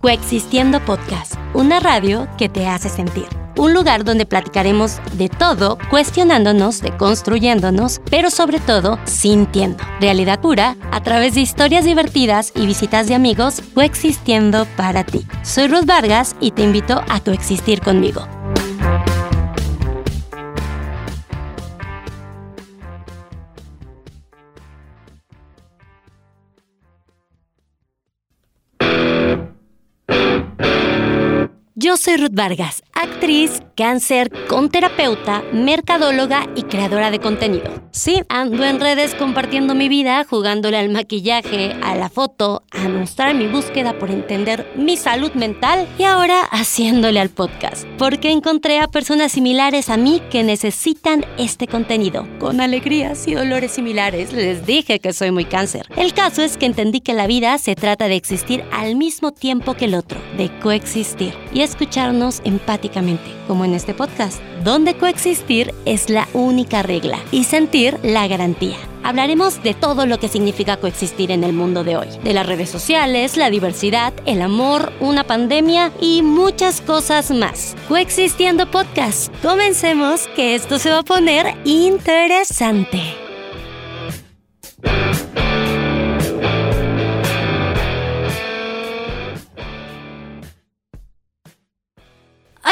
Coexistiendo Podcast, una radio que te hace sentir. Un lugar donde platicaremos de todo, cuestionándonos, deconstruyéndonos, pero sobre todo sintiendo. Realidad pura a través de historias divertidas y visitas de amigos coexistiendo para ti. Soy Ruth Vargas y te invito a coexistir conmigo. Soy Ruth Vargas, actriz, cáncer, con terapeuta, mercadóloga y creadora de contenido. Sí, ando en redes compartiendo mi vida, jugándole al maquillaje, a la foto, a mostrar mi búsqueda por entender mi salud mental y ahora haciéndole al podcast, porque encontré a personas similares a mí que necesitan este contenido, con alegrías y dolores similares. Les dije que soy muy cáncer. El caso es que entendí que la vida se trata de existir al mismo tiempo que el otro, de coexistir. Y escucharnos empáticamente, como en este podcast, donde coexistir es la única regla y sentir la garantía. Hablaremos de todo lo que significa coexistir en el mundo de hoy, de las redes sociales, la diversidad, el amor, una pandemia y muchas cosas más. Coexistiendo podcast. Comencemos que esto se va a poner interesante.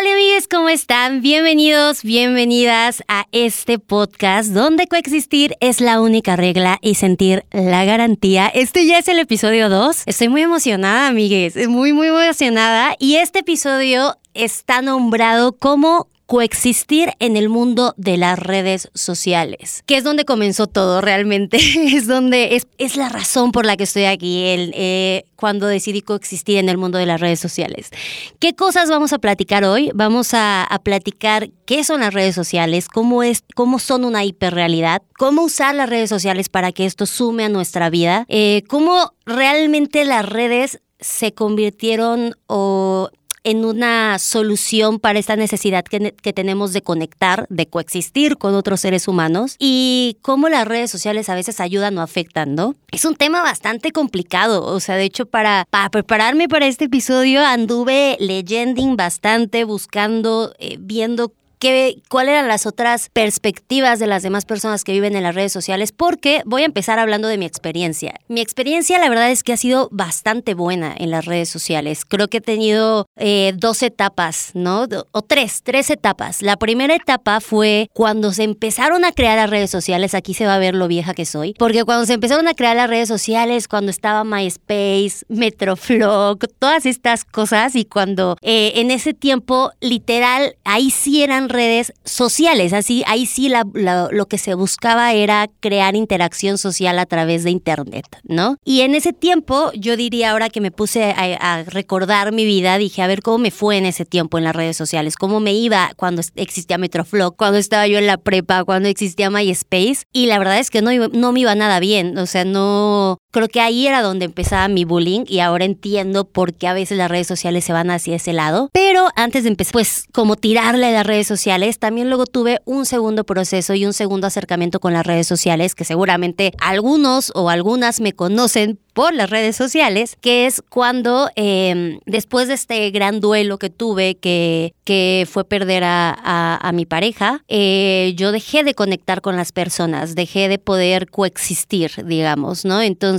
Hola amigos, ¿cómo están? Bienvenidos, bienvenidas a este podcast donde coexistir es la única regla y sentir la garantía. Este ya es el episodio 2. Estoy muy emocionada, amigues, muy, muy emocionada. Y este episodio está nombrado como coexistir en el mundo de las redes sociales, que es donde comenzó todo realmente, es donde es, la razón por la que estoy aquí, eh, cuando decidí coexistir en el mundo de las redes sociales. ¿Qué cosas vamos a platicar hoy? Vamos a, a platicar qué son las redes sociales, cómo, es, cómo son una hiperrealidad, cómo usar las redes sociales para que esto sume a nuestra vida, eh, cómo realmente las redes se convirtieron o en una solución para esta necesidad que, que, tenemos de conectar, de coexistir con otros seres humanos y cómo las redes sociales a veces ayudan o afectan, ¿no? Es un tema bastante complicado, o sea, de hecho para, para prepararme para este episodio anduve leyending bastante, buscando, eh, viendo qué, cuáles eran las otras perspectivas de las demás personas que viven en las redes sociales, porque voy a empezar hablando de mi experiencia. Mi experiencia, la verdad es que ha sido bastante buena en las redes sociales. Creo que he tenido eh, dos etapas, ¿no? O tres, tres etapas. La primera etapa fue cuando se empezaron a crear las redes sociales, aquí se va a ver lo vieja que soy, porque cuando se empezaron a crear las redes sociales, cuando estaba MySpace, Metroflog, todas estas cosas, y cuando eh, en ese tiempo, literal, ahí sí eran redes sociales. Así, ahí sí la, lo que se buscaba era crear interacción social a través de Internet, ¿no? Y en ese tiempo, yo diría ahora que me puse a, a, recordar mi vida, dije, a ver cómo me fue en ese tiempo en las redes sociales, cómo me iba cuando existía Metroflog, cuando estaba yo en la prepa, cuando existía MySpace. Y la verdad es que no, no me iba nada bien, o sea, no... Creo que ahí era donde empezaba mi bullying y ahora entiendo por qué a veces las redes sociales se van hacia ese lado. Pero antes de empezar, pues como tirarle a las redes sociales, también luego tuve un segundo proceso y un segundo acercamiento con las redes sociales, que seguramente algunos o algunas me conocen por las redes sociales, que es cuando eh, después de este gran duelo que tuve, que, que fue perder a, a, a mi pareja, eh, yo dejé de conectar con las personas, dejé de poder coexistir, digamos, ¿no? Entonces,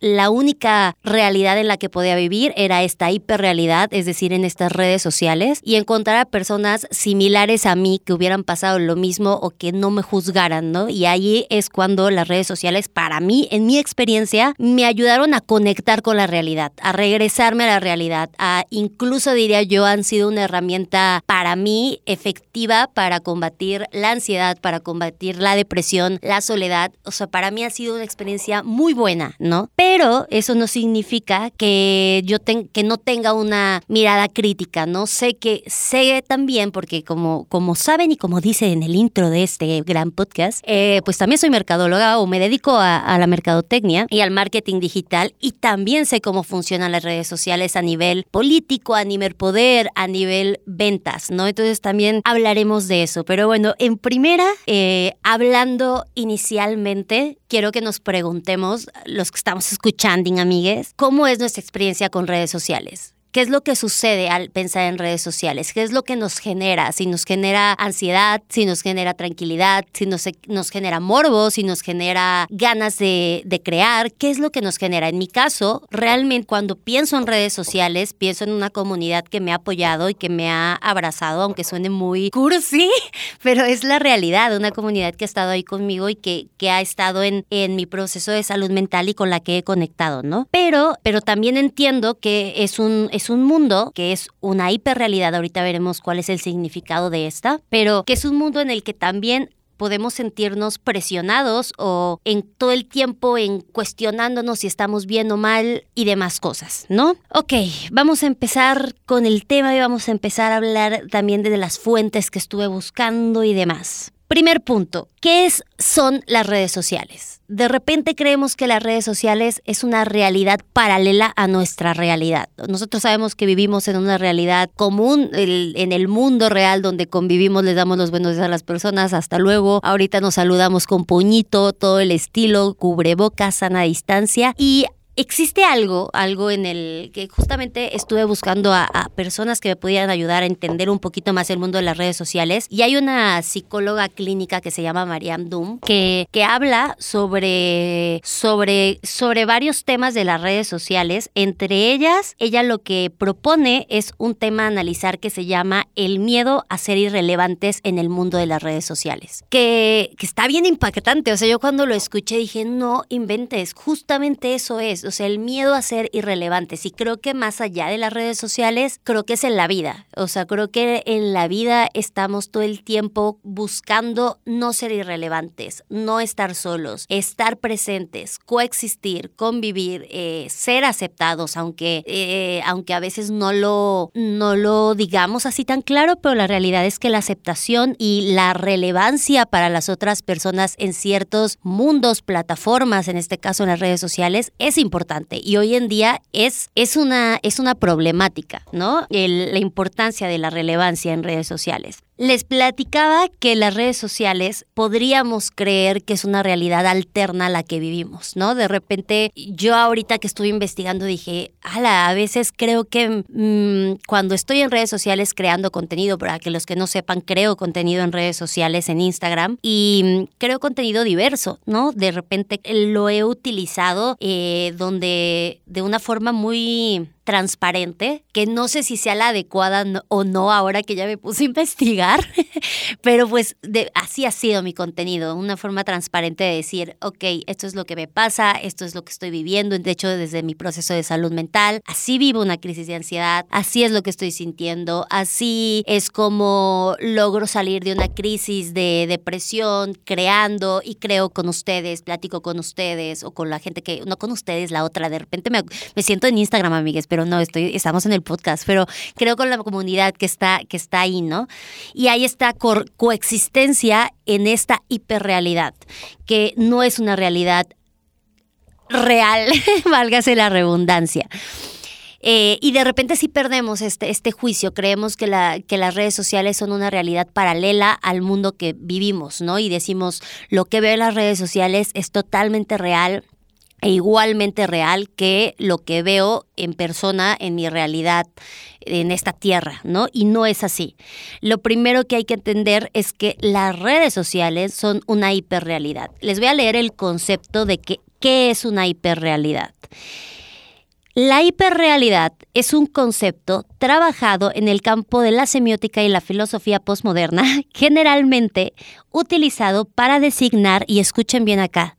la única realidad en la que podía vivir era esta hiperrealidad, es decir, en estas redes sociales, y encontrar a personas similares a mí que hubieran pasado lo mismo o que no me juzgaran, ¿no? Y ahí es cuando las redes sociales, para mí, en mi experiencia, me ayudaron a conectar con la realidad, a regresarme a la realidad, a incluso diría yo han sido una herramienta para mí efectiva para combatir la ansiedad, para combatir la depresión, la soledad, o sea, para mí ha sido una experiencia muy buena, ¿no? Pero eso no significa que yo ten, que no tenga una mirada crítica, ¿no? Sé que sé también porque como como saben y como dice en el intro de este gran podcast, eh, pues también soy mercadóloga o me dedico a, la mercadotecnia y al marketing digital y también sé cómo funcionan las redes sociales a nivel político, a nivel poder, a nivel ventas, ¿no? Entonces también hablaremos de eso. Pero bueno, en primera, eh, hablando inicialmente, quiero que nos preguntemos, los que estamos escuchando, amigues, ¿cómo es nuestra experiencia con redes sociales? ¿Qué es lo que sucede al pensar en redes sociales? ¿Qué es lo que nos genera? Si nos genera ansiedad, si nos genera tranquilidad, si nos, nos genera morbo, si nos genera ganas de, de crear, ¿qué es lo que nos genera? En mi caso, realmente cuando pienso en redes sociales, pienso en una comunidad que me ha apoyado y que me ha abrazado, aunque suene muy cursi, pero es la realidad, una comunidad que ha estado ahí conmigo y que, que ha estado en, en mi proceso de salud mental y con la que he conectado, ¿no? Pero, pero también entiendo que es un es un mundo que es una hiperrealidad, ahorita veremos cuál es el significado de esta, pero que es un mundo en el que también podemos sentirnos presionados o en todo el tiempo en cuestionándonos si estamos bien o mal y demás cosas, ¿no? Ok, vamos a empezar con el tema y vamos a empezar a hablar también de las fuentes que estuve buscando y demás. Primer punto, ¿qué es, son las redes sociales? De repente creemos que las redes sociales es una realidad paralela a nuestra realidad. Nosotros sabemos que vivimos en una realidad común, en el mundo real donde convivimos, les damos los buenos días a las personas, hasta luego. Ahorita nos saludamos con puñito, todo el estilo, cubrebocas, sana distancia y existe algo, algo en el que justamente estuve buscando a, personas que me pudieran ayudar a entender un poquito más el mundo de las redes sociales. Y hay una psicóloga clínica que se llama Mariam Doom, que, que habla sobre, sobre, sobre varios temas de las redes sociales. Entre ellas, ella lo que propone es un tema a analizar que se llama el miedo a ser irrelevantes en el mundo de las redes sociales. Que, que está bien impactante. O sea, yo cuando lo escuché dije, no inventes, justamente eso es o sea, el miedo a ser irrelevantes. Y creo que más allá de las redes sociales, creo que es en la vida. O sea, creo que en la vida estamos todo el tiempo buscando no ser irrelevantes, no estar solos, estar presentes, coexistir, convivir, eh, ser aceptados, aunque, eh, aunque a veces no lo, no lo digamos así tan claro, pero la realidad es que la aceptación y la relevancia para las otras personas en ciertos mundos, plataformas, en este caso en las redes sociales, es importante y hoy en día es, es, una, es una problemática, ¿no? la importancia de la relevancia en redes sociales. Les platicaba que las redes sociales podríamos creer que es una realidad alterna a la que vivimos, ¿no? De repente, yo ahorita que estuve investigando dije, ala, a veces creo que mm, cuando estoy en redes sociales creando contenido, para que los que no sepan, creo contenido en redes sociales, en Instagram, y mm, creo contenido diverso, ¿no? De repente lo he utilizado eh, donde de una forma muy transparente, que no sé si sea la adecuada o no ahora que ya me puse a investigar, pero pues así ha sido mi contenido, una forma transparente de decir, ok, esto es lo que me pasa, esto es lo que estoy viviendo, de hecho desde mi proceso de salud mental, así vivo una crisis de ansiedad, así es lo que estoy sintiendo, así es como logro salir de una crisis de depresión, creando y creo con ustedes, platico con ustedes o con la gente que, no con ustedes, la otra, de repente me, me siento en Instagram, amigues, pero no, estamos en el podcast, pero creo con la comunidad que está, que está ahí, ¿no? Y hay esta coexistencia en esta hiperrealidad, que no es una realidad real, válgase la redundancia. Eh, y de repente sí perdemos este, este juicio, creemos que, que las redes sociales son una realidad paralela al mundo que vivimos, ¿no? Y decimos, lo que veo en las redes sociales es totalmente real, e igualmente real que lo que veo en persona en mi realidad en esta tierra, ¿no? Y no es así. Lo primero que hay que entender es que las redes sociales son una hiperrealidad. Les voy a leer el concepto de que, qué es una hiperrealidad. La hiperrealidad es un concepto trabajado en el campo de la semiótica y la filosofía postmoderna, generalmente utilizado para designar, y escuchen bien acá,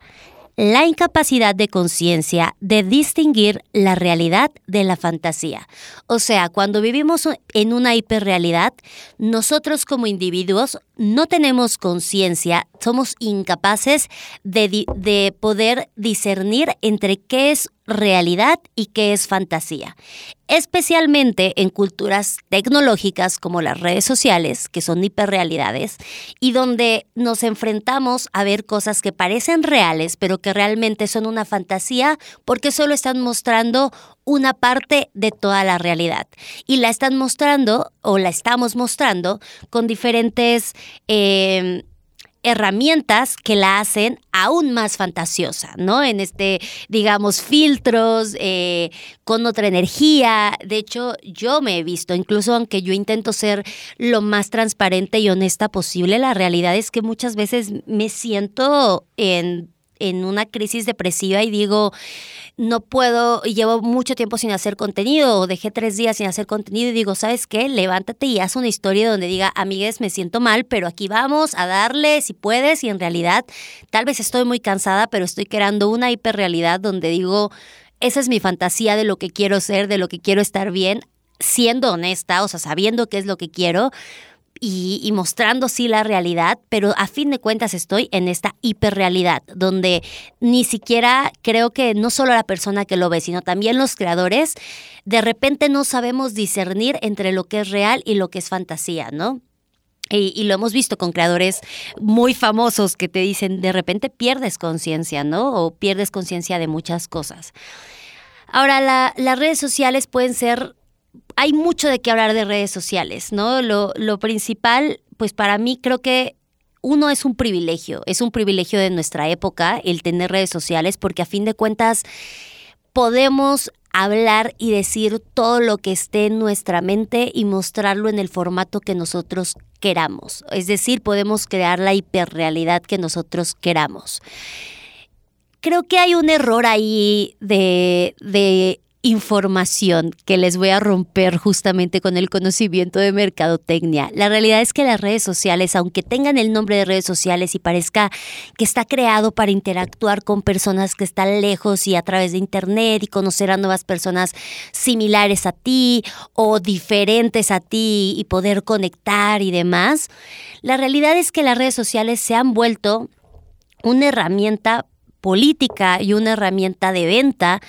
la incapacidad de conciencia de distinguir la realidad de la fantasía. O sea, cuando vivimos en una hiperrealidad, nosotros como individuos no tenemos conciencia, somos incapaces de, de, poder discernir entre qué es realidad y qué es fantasía. Especialmente en culturas tecnológicas como las redes sociales, que son hiperrealidades, y donde nos enfrentamos a ver cosas que parecen reales, pero que realmente son una fantasía porque solo están mostrando una parte de toda la realidad. Y la están mostrando, o la estamos mostrando, con diferentes... Eh, herramientas que la hacen aún más fantasiosa, ¿no? En este, digamos, filtros, eh, con otra energía. De hecho, yo me he visto, incluso aunque yo intento ser lo más transparente y honesta posible, la realidad es que muchas veces me siento en en una crisis depresiva y digo, no puedo, llevo mucho tiempo sin hacer contenido, o dejé tres días sin hacer contenido y digo, ¿sabes qué? Levántate y haz una historia donde diga, amigues, me siento mal, pero aquí vamos a darle si puedes y en realidad tal vez estoy muy cansada, pero estoy creando una hiperrealidad donde digo, esa es mi fantasía de lo que quiero ser, de lo que quiero estar bien, siendo honesta, o sea, sabiendo qué es lo que quiero, y, mostrando sí la realidad, pero a fin de cuentas estoy en esta hiperrealidad, donde ni siquiera creo que no solo la persona que lo ve, sino también los creadores, de repente no sabemos discernir entre lo que es real y lo que es fantasía, ¿no? Y, lo hemos visto con creadores muy famosos que te dicen, de repente pierdes conciencia, ¿no? O pierdes conciencia de muchas cosas. Ahora, las redes sociales pueden ser hay mucho de qué hablar de redes sociales, ¿no? Lo, principal, pues para mí creo que uno es un privilegio, es un privilegio de nuestra época el tener redes sociales porque a fin de cuentas podemos hablar y decir todo lo que esté en nuestra mente y mostrarlo en el formato que nosotros queramos. Es decir, podemos crear la hiperrealidad que nosotros queramos. Creo que hay un error ahí de, de información que les voy a romper justamente con el conocimiento de mercadotecnia. La realidad es que las redes sociales, aunque tengan el nombre de redes sociales y parezca que está creado para interactuar con personas que están lejos y a través de internet y conocer a nuevas personas similares a ti o diferentes a ti y poder conectar y demás, la realidad es que las redes sociales se han vuelto una herramienta política y una herramienta de venta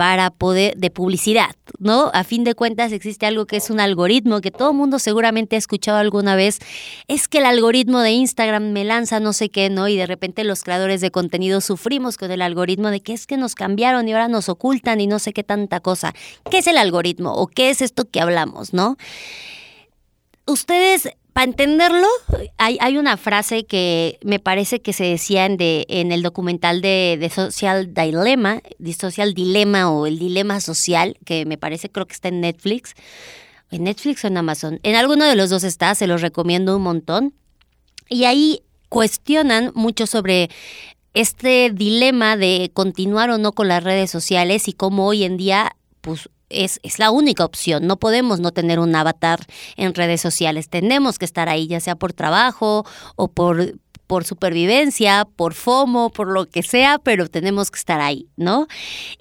para poder, de publicidad, ¿no? A fin de cuentas existe algo que es un algoritmo que todo mundo seguramente ha escuchado alguna vez. Es que el algoritmo de Instagram me lanza no sé qué, ¿no? Y de repente los creadores de contenido sufrimos con el algoritmo de que es que nos cambiaron y ahora nos ocultan y no sé qué tanta cosa. ¿Qué es el algoritmo o qué es esto que hablamos, ¿no? Ustedes para entenderlo, hay, hay, una frase que me parece que se decía en, de, en el documental de, de, Social Dilemma, de Social Dilema o el Dilema Social, que me parece creo que está en Netflix. ¿En Netflix o en Amazon? En alguno de los dos está, se los recomiendo un montón. Y ahí cuestionan mucho sobre este dilema de continuar o no con las redes sociales y cómo hoy en día pues es, la única opción. No podemos no tener un avatar en redes sociales. Tenemos que estar ahí, ya sea por trabajo o por, por supervivencia, por FOMO, por lo que sea, pero tenemos que estar ahí, ¿no?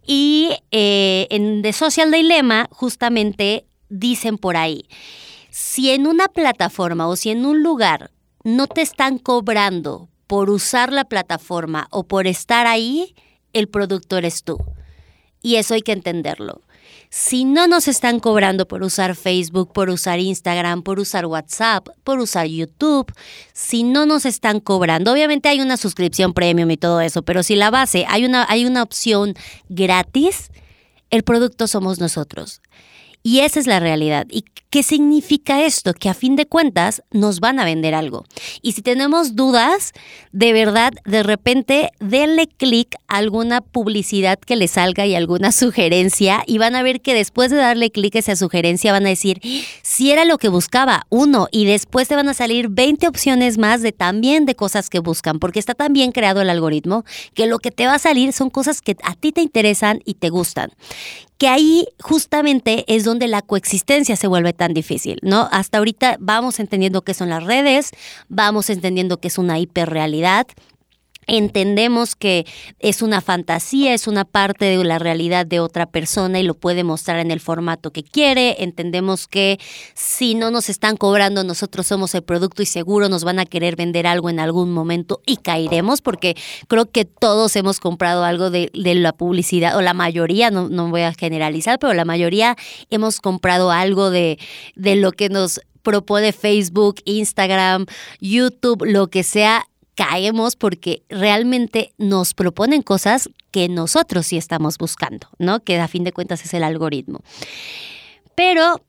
Y eh, en The Social Dilemma justamente dicen por ahí, si en una plataforma o si en un lugar no te están cobrando por usar la plataforma o por estar ahí, el productor eres tú. Y eso hay que entenderlo. Si no nos están cobrando por usar Facebook, por usar Instagram, por usar WhatsApp, por usar YouTube, si no nos están cobrando, obviamente hay una suscripción premium y todo eso, pero si la base hay una, hay una opción gratis, el producto somos nosotros. Y esa es la realidad. ¿Y qué significa esto? Que a fin de cuentas nos van a vender algo. Y si tenemos dudas, de verdad, de repente, denle clic a alguna publicidad que les salga y alguna sugerencia y van a ver que después de darle clic a esa sugerencia van a decir, si era lo que buscaba, uno, y después te van a salir 20 opciones más de también de cosas que buscan, porque está tan bien creado el algoritmo que lo que te va a salir son cosas que a ti te interesan y te gustan que ahí justamente es donde la coexistencia se vuelve tan difícil, ¿no? Hasta ahorita vamos entendiendo qué son las redes, vamos entendiendo qué es una hiperrealidad, entendemos que es una fantasía, es una parte de la realidad de otra persona y lo puede mostrar en el formato que quiere, entendemos que si no nos están cobrando nosotros somos el producto y seguro nos van a querer vender algo en algún momento y caeremos porque creo que todos hemos comprado algo de, la publicidad o la mayoría, no, no, voy a generalizar, pero la mayoría hemos comprado algo de, de lo que nos propone Facebook, Instagram, YouTube, lo que sea caemos porque realmente nos proponen cosas que nosotros sí estamos buscando, ¿no? Que a fin de cuentas es el algoritmo. Pero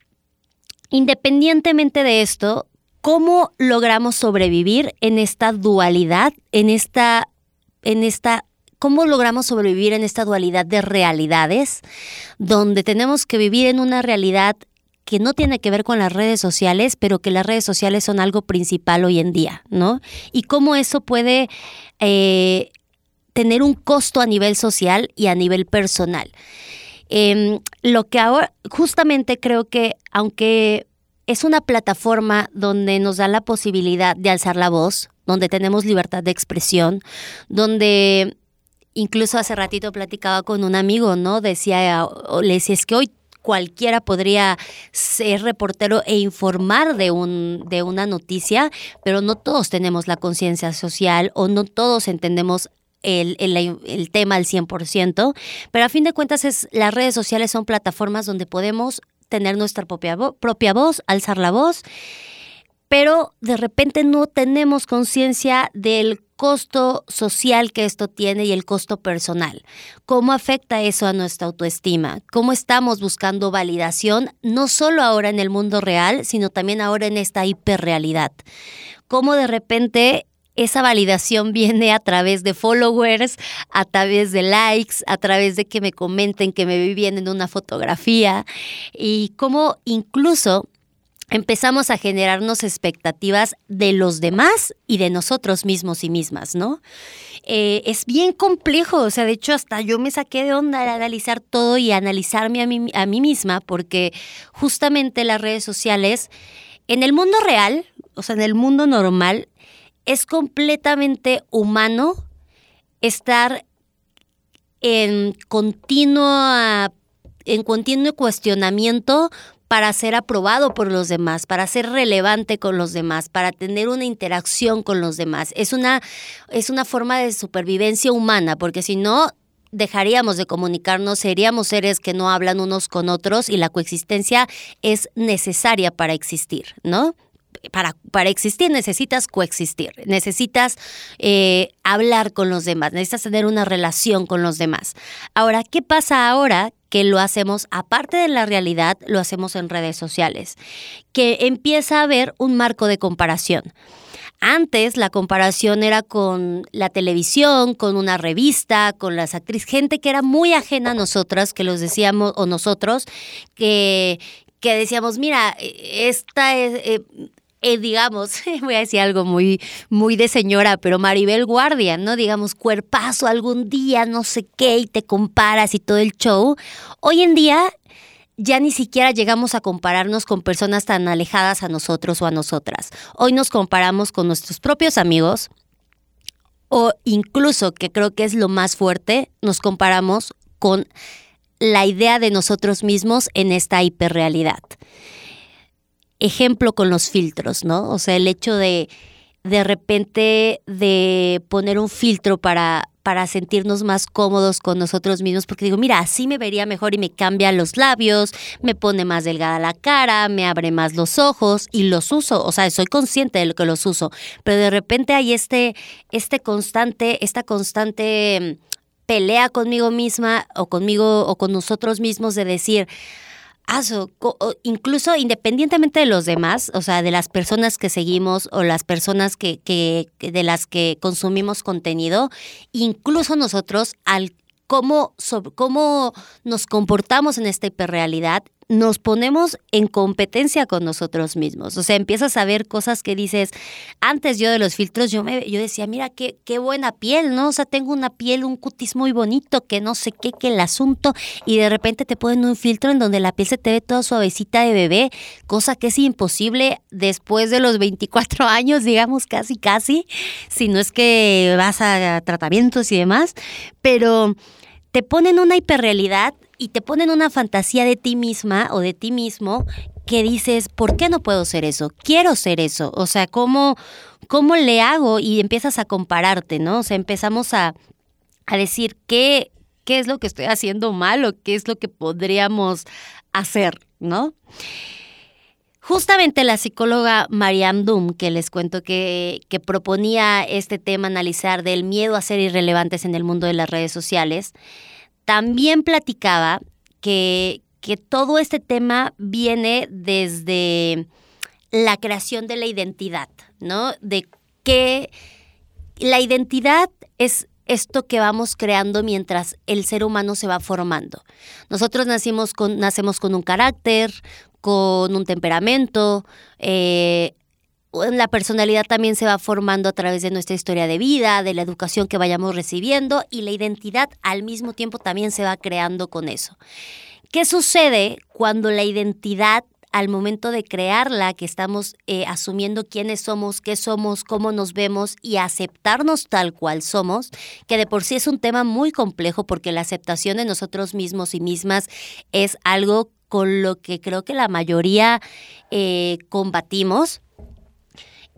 independientemente de esto, ¿cómo logramos sobrevivir en esta dualidad, en esta, en esta ¿Cómo logramos sobrevivir en esta dualidad de realidades, donde tenemos que vivir en una realidad que no tiene que ver con las redes sociales, pero que las redes sociales son algo principal hoy en día, ¿no? Y cómo eso puede eh, tener un costo a nivel social y a nivel personal. Em, lo que ahora, justamente creo que aunque es una plataforma donde nos da la posibilidad de alzar la voz, donde tenemos libertad de expresión, donde Incluso hace ratito platicaba con un amigo, ¿no? Decía, le decía, es que hoy cualquiera podría ser reportero e informar de, un, de una noticia, pero no todos tenemos la conciencia social o no todos entendemos el, el, tema al 100%, pero a fin de cuentas es, las redes sociales son plataformas donde podemos tener nuestra propia, propia voz, alzar la voz, pero de repente no tenemos conciencia del costo social que esto tiene y el costo personal. ¿Cómo afecta eso a nuestra autoestima? ¿Cómo estamos buscando validación, no solo ahora en el mundo real, sino también ahora en esta hiperrealidad? ¿Cómo de repente esa validación viene a través de followers, a través de likes, a través de que me comenten que me vi bien en una fotografía y cómo incluso empezamos a generarnos expectativas de los demás y de nosotros mismos y mismas, ¿no? Eh, es bien complejo, o sea, de hecho hasta yo me saqué de onda de analizar todo y analizarme a mí, a mí misma, porque justamente las redes sociales, en el mundo real, o sea, en el mundo normal, es completamente humano estar en continua en continuo cuestionamiento para ser aprobado por los demás, para ser relevante con los demás, para tener una interacción con los demás. Es una, es una forma de supervivencia humana, porque si no, dejaríamos de comunicarnos, seríamos seres que no hablan unos con otros y la coexistencia es necesaria para existir, ¿no? Para, para, existir necesitas coexistir, necesitas eh, hablar con los demás, necesitas tener una relación con los demás. Ahora, ¿qué pasa ahora que lo hacemos, aparte de la realidad, lo hacemos en redes sociales, que empieza a haber un marco de comparación. Antes la comparación era con la televisión, con una revista, con las actrices, gente que era muy ajena a nosotras, que los decíamos, o nosotros, que, que decíamos, mira, esta es, eh, eh, digamos, voy a decir algo muy, muy de señora, pero Maribel Guardia, ¿no? Digamos, cuerpazo algún día, no sé qué, y te comparas y todo el show. Hoy en día ya ni siquiera llegamos a compararnos con personas tan alejadas a nosotros o a nosotras. Hoy nos comparamos con nuestros propios amigos o incluso, que creo que es lo más fuerte, nos comparamos con la idea de nosotros mismos en esta hiperrealidad ejemplo con los filtros, ¿no? O sea, el hecho de de repente de poner un filtro para, para sentirnos más cómodos con nosotros mismos, porque digo, mira, así me vería mejor y me cambia los labios, me pone más delgada la cara, me abre más los ojos y los uso, o sea, soy consciente de lo que los uso, pero de repente hay este, este constante, esta constante mm, pelea conmigo misma o conmigo o con nosotros mismos de decir, incluso independientemente de los demás, o sea, de las personas que seguimos o las personas que, que, de las que consumimos contenido, incluso nosotros al cómo, cómo nos comportamos en esta hiperrealidad nos ponemos en competencia con nosotros mismos. O sea, empiezas a ver cosas que dices, antes yo de los filtros, yo, me, yo decía, mira, qué, qué buena piel, ¿no? O sea, tengo una piel, un cutis muy bonito, que no sé qué, que el asunto, y de repente te ponen un filtro en donde la piel se te ve toda suavecita de bebé, cosa que es imposible después de los 24 años, digamos, casi, casi, si no es que vas a tratamientos y demás, pero te ponen una hiperrealidad y te ponen una fantasía de ti misma o de ti mismo que dices, ¿por qué no puedo ser eso? Quiero ser eso. O sea, ¿cómo, cómo le hago? Y empiezas a compararte, ¿no? O sea, empezamos a, a decir qué, qué es lo que estoy haciendo mal o qué es lo que podríamos hacer, ¿no? Justamente la psicóloga Mariam Doom, que les cuento que, que, proponía este tema, analizar del miedo a ser irrelevantes en el mundo de las redes sociales, también platicaba que, que todo este tema viene desde la creación de la identidad, ¿no? De que la identidad es esto que vamos creando mientras el ser humano se va formando. Nosotros nacimos con, nacemos con un carácter, con un temperamento, eh, la personalidad también se va formando a través de nuestra historia de vida, de la educación que vayamos recibiendo y la identidad al mismo tiempo también se va creando con eso. ¿Qué sucede cuando la identidad al momento de crearla, que estamos eh, asumiendo quiénes somos, qué somos, cómo nos vemos y aceptarnos tal cual somos, que de por sí es un tema muy complejo porque la aceptación de nosotros mismos y mismas es algo con lo que creo que la mayoría eh, combatimos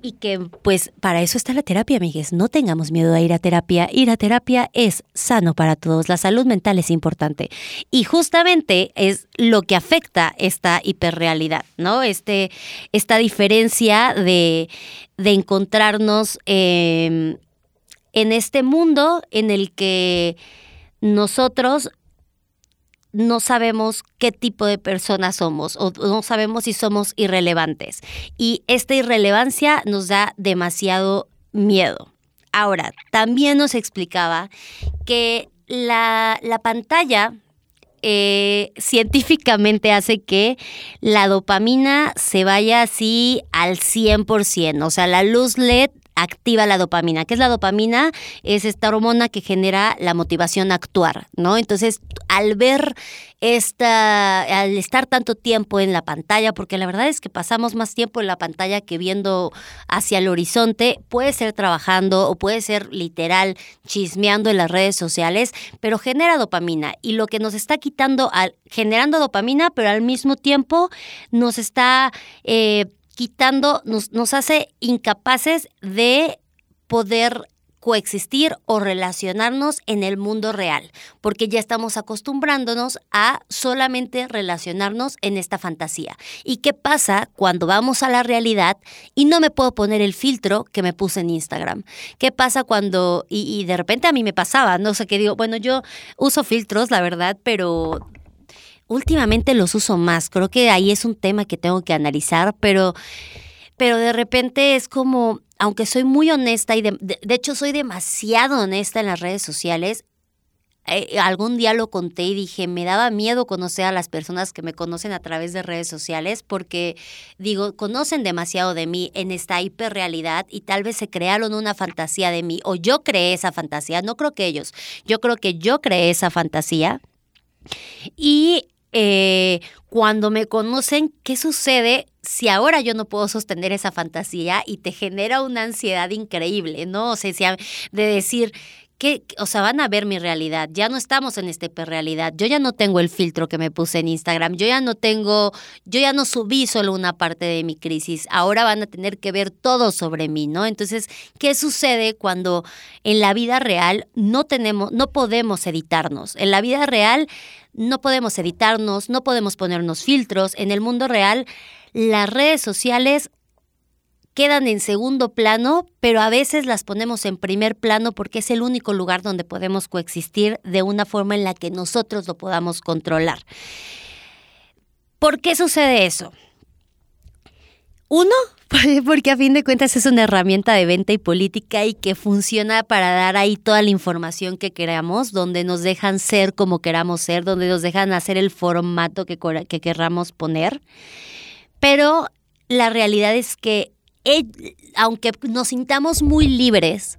y que pues para eso está la terapia, amigues. No tengamos miedo a ir a terapia. Ir a terapia es sano para todos. La salud mental es importante. Y justamente es lo que afecta esta hiperrealidad, ¿no? Este, esta diferencia de, de encontrarnos em, en este mundo en el que nosotros no sabemos qué tipo de personas somos o no sabemos si somos irrelevantes. Y esta irrelevancia nos da demasiado miedo. Ahora, también nos explicaba que la, pantalla eh, científicamente hace que la dopamina se vaya así al 100%. O sea, la luz LED activa la dopamina. ¿Qué es la dopamina? Es esta hormona que genera la motivación a actuar, ¿no? Entonces, al ver esta, al estar tanto tiempo en la pantalla, porque la verdad es que pasamos más tiempo en la pantalla que viendo hacia el horizonte, puede ser trabajando o puede ser literal chismeando en las redes sociales, pero genera dopamina y lo que nos está quitando, al, generando dopamina, pero al mismo tiempo nos está... Eh, quitando, nos, nos hace incapaces de poder coexistir o relacionarnos en el mundo real, porque ya estamos acostumbrándonos a solamente relacionarnos en esta fantasía. ¿Y qué pasa cuando vamos a la realidad y no me puedo poner el filtro que me puse en Instagram? ¿Qué pasa cuando, y, y de repente a mí me pasaba, no sé qué digo, bueno, yo uso filtros, la verdad, pero últimamente los uso más. Creo que ahí es un tema que tengo que analizar, pero, pero de repente es como, aunque soy muy honesta y de, hecho soy demasiado honesta en las redes sociales, eh, algún día lo conté y dije, me daba miedo conocer a las personas que me conocen a través de redes sociales porque, digo, conocen demasiado de mí en esta hiperrealidad y tal vez se crearon una fantasía de mí o yo creé esa fantasía, no creo que ellos, yo creo que yo creé esa fantasía. Y eh, cuando me conocen, ¿qué sucede si ahora yo no puedo sostener esa fantasía y te genera una ansiedad increíble, ¿no? O sea, de decir, o sea, van a ver mi realidad. Ya no estamos en esta hiperrealidad. Yo ya no tengo el filtro que me puse en Instagram. Yo ya no tengo, yo ya no subí solo una parte de mi crisis. Ahora van a tener que ver todo sobre mí, ¿no? Entonces, ¿qué sucede cuando en la vida real no tenemos, no podemos editarnos? En la vida real no podemos editarnos, no podemos ponernos filtros. En el mundo real, las redes sociales quedan en segundo plano, pero a veces las ponemos en primer plano porque es el único lugar donde podemos coexistir de una forma en la que nosotros lo podamos controlar. ¿Por qué sucede eso? Uno, porque a fin de cuentas es una herramienta de venta y política y que funciona para dar ahí toda la información que queramos, donde nos dejan ser como queramos ser, donde nos dejan hacer el formato que, que querramos poner. Pero la realidad es que aunque nos sintamos muy libres,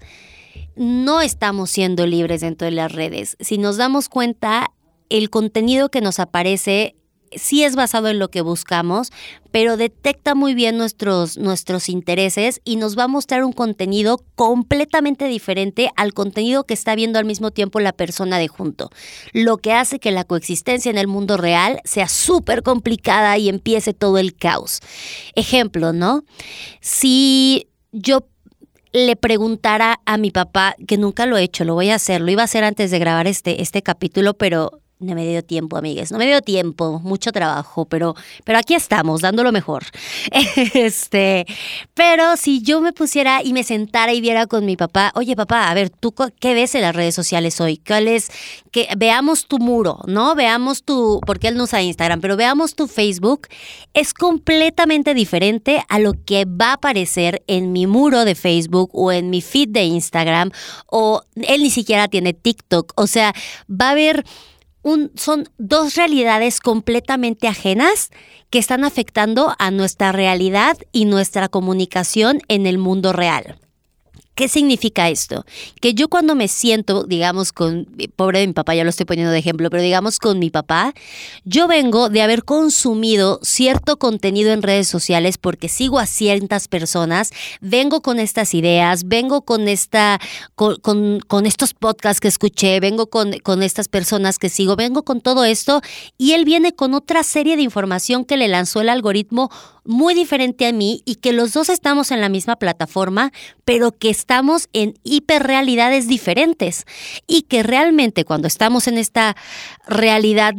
no estamos siendo libres dentro de las redes. Si nos damos cuenta, el contenido que nos aparece sí es basado en lo que buscamos, pero detecta muy bien nuestros, nuestros intereses y nos va a mostrar un contenido completamente diferente al contenido que está viendo al mismo tiempo la persona de junto. Lo que hace que la coexistencia en el mundo real sea súper complicada y empiece todo el caos. Ejemplo, ¿no? Si yo le preguntara a mi papá, que nunca lo he hecho, lo voy a hacer, lo iba a hacer antes de grabar este, este capítulo, pero no me dio tiempo, amigues, no me dio tiempo, mucho trabajo, pero, pero aquí estamos, dando lo mejor. Este, pero si yo me pusiera y me sentara y viera con mi papá, oye papá, a ver, ¿tú qué ves en las redes sociales hoy? ¿Cuál es? Que veamos tu muro, ¿no? Veamos tu, porque él no usa Instagram, pero veamos tu Facebook. Es completamente diferente a lo que va a aparecer en mi muro de Facebook o en mi feed de Instagram, o él ni siquiera tiene TikTok. O sea, va a haber son dos realidades completamente ajenas que están afectando a nuestra realidad y nuestra comunicación en el mundo real. ¿Qué significa esto? Que yo cuando me siento, digamos, con, pobre de mi papá, ya lo estoy poniendo de ejemplo, pero digamos con mi papá, yo vengo de haber consumido cierto contenido en redes sociales porque sigo a ciertas personas, vengo con estas ideas, vengo con esta, con, con, estos podcasts que escuché, vengo con, con estas personas que sigo, vengo con todo esto y él viene con otra serie de información que le lanzó el algoritmo muy diferente a mí y que los dos estamos en la misma plataforma, pero que estamos en hiperrealidades diferentes y que realmente cuando estamos en esta realidad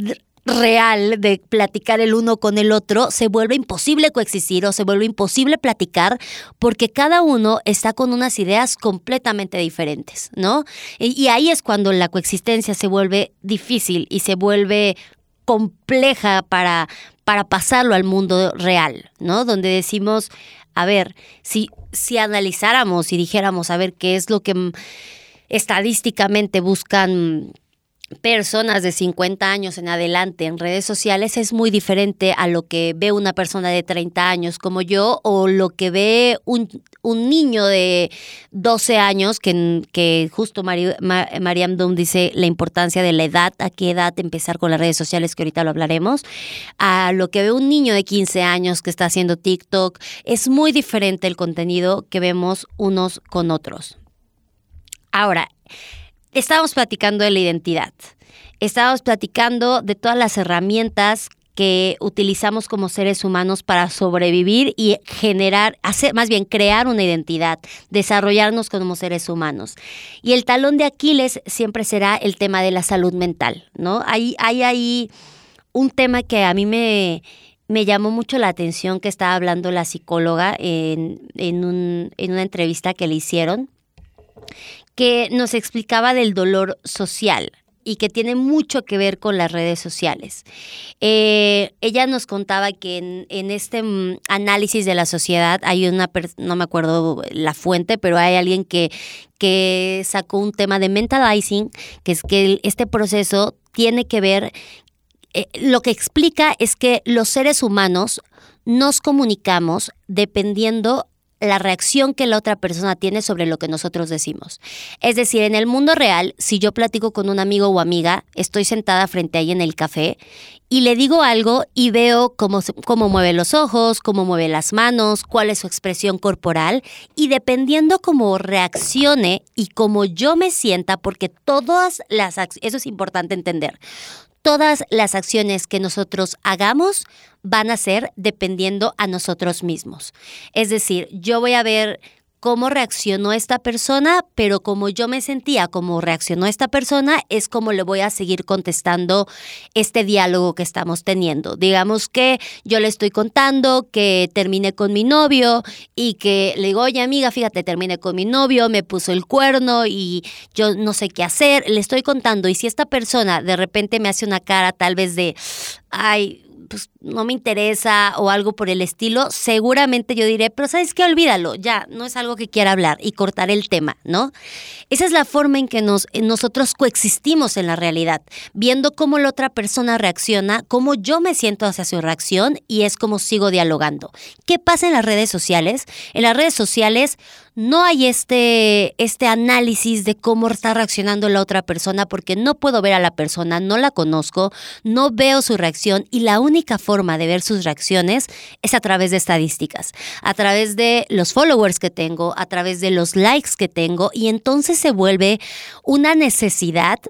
real de platicar el uno con el otro, se vuelve imposible coexistir o se vuelve imposible platicar porque cada uno está con unas ideas completamente diferentes, ¿no? Y, ahí es cuando la coexistencia se vuelve difícil y se vuelve compleja para, para pasarlo al mundo real, ¿no? Donde decimos, a ver, si, si analizáramos y dijéramos, a ver, qué es lo que estadísticamente buscan personas de 50 años en adelante en redes sociales es muy diferente a lo que ve una persona de 30 años como yo o lo que ve un, niño de 12 años, que, que justo Mariam Doom dice la importancia de la edad, a qué edad empezar con las redes sociales, que ahorita lo hablaremos, a lo que ve un niño de 15 años que está haciendo TikTok. Es muy diferente el contenido que vemos unos con otros. Ahora, estábamos platicando de la identidad. Estábamos platicando de todas las herramientas que utilizamos como seres humanos para sobrevivir y generar, hacer, más bien crear una identidad, desarrollarnos como seres humanos. Y el talón de Aquiles siempre será el tema de la salud mental, ¿no? Hay, hay ahí un tema que a mí me, llamó mucho la atención que estaba hablando la psicóloga en una entrevista que le hicieron, que nos explicaba del dolor social y que tiene mucho que ver con las redes sociales. Eh, ella nos contaba que en, este mm, análisis de la sociedad hay una, no me acuerdo la fuente, pero hay alguien que, que sacó un tema de mentalizing, que es que este proceso tiene que ver, eh, lo que explica es que los seres humanos nos comunicamos dependiendo la reacción que la otra persona tiene sobre lo que nosotros decimos. Es decir, en el mundo real, si yo platico con un amigo o amiga, estoy sentada frente a ella en el café y le digo algo y veo cómo, cómo mueve los ojos, cómo mueve las manos, cuál es su expresión corporal y dependiendo cómo reaccione y cómo yo me sienta, porque todas las eso es importante entender, todas las acciones que nosotros hagamos van a ser dependiendo a nosotros mismos. Es decir, yo voy a ver cómo reaccionó esta persona, pero como yo me sentía como reaccionó esta persona, es como le voy a seguir contestando este diálogo que estamos teniendo. Digamos que yo le estoy contando que terminé con mi novio y que le digo, oye amiga, fíjate, terminé con mi novio, me puso el cuerno y yo no sé qué hacer, le estoy contando y si esta persona de repente me hace una cara tal vez de, ay, pues no me interesa o algo por el estilo, seguramente yo diré, pero sabes qué, olvídalo, ya, no es algo que quiera hablar y cortar el tema, ¿no? Esa es la forma en que nos, nosotros coexistimos en la realidad, viendo cómo la otra persona reacciona, cómo yo me siento hacia su reacción y es como sigo dialogando. ¿Qué pasa en las redes sociales? En las redes sociales no hay este, este análisis de cómo está reaccionando la otra persona porque no puedo ver a la persona, no la conozco, no veo su reacción y la única forma de ver sus reacciones es a través de estadísticas, a través de los followers que tengo, a través de los likes que tengo y entonces se vuelve una necesidad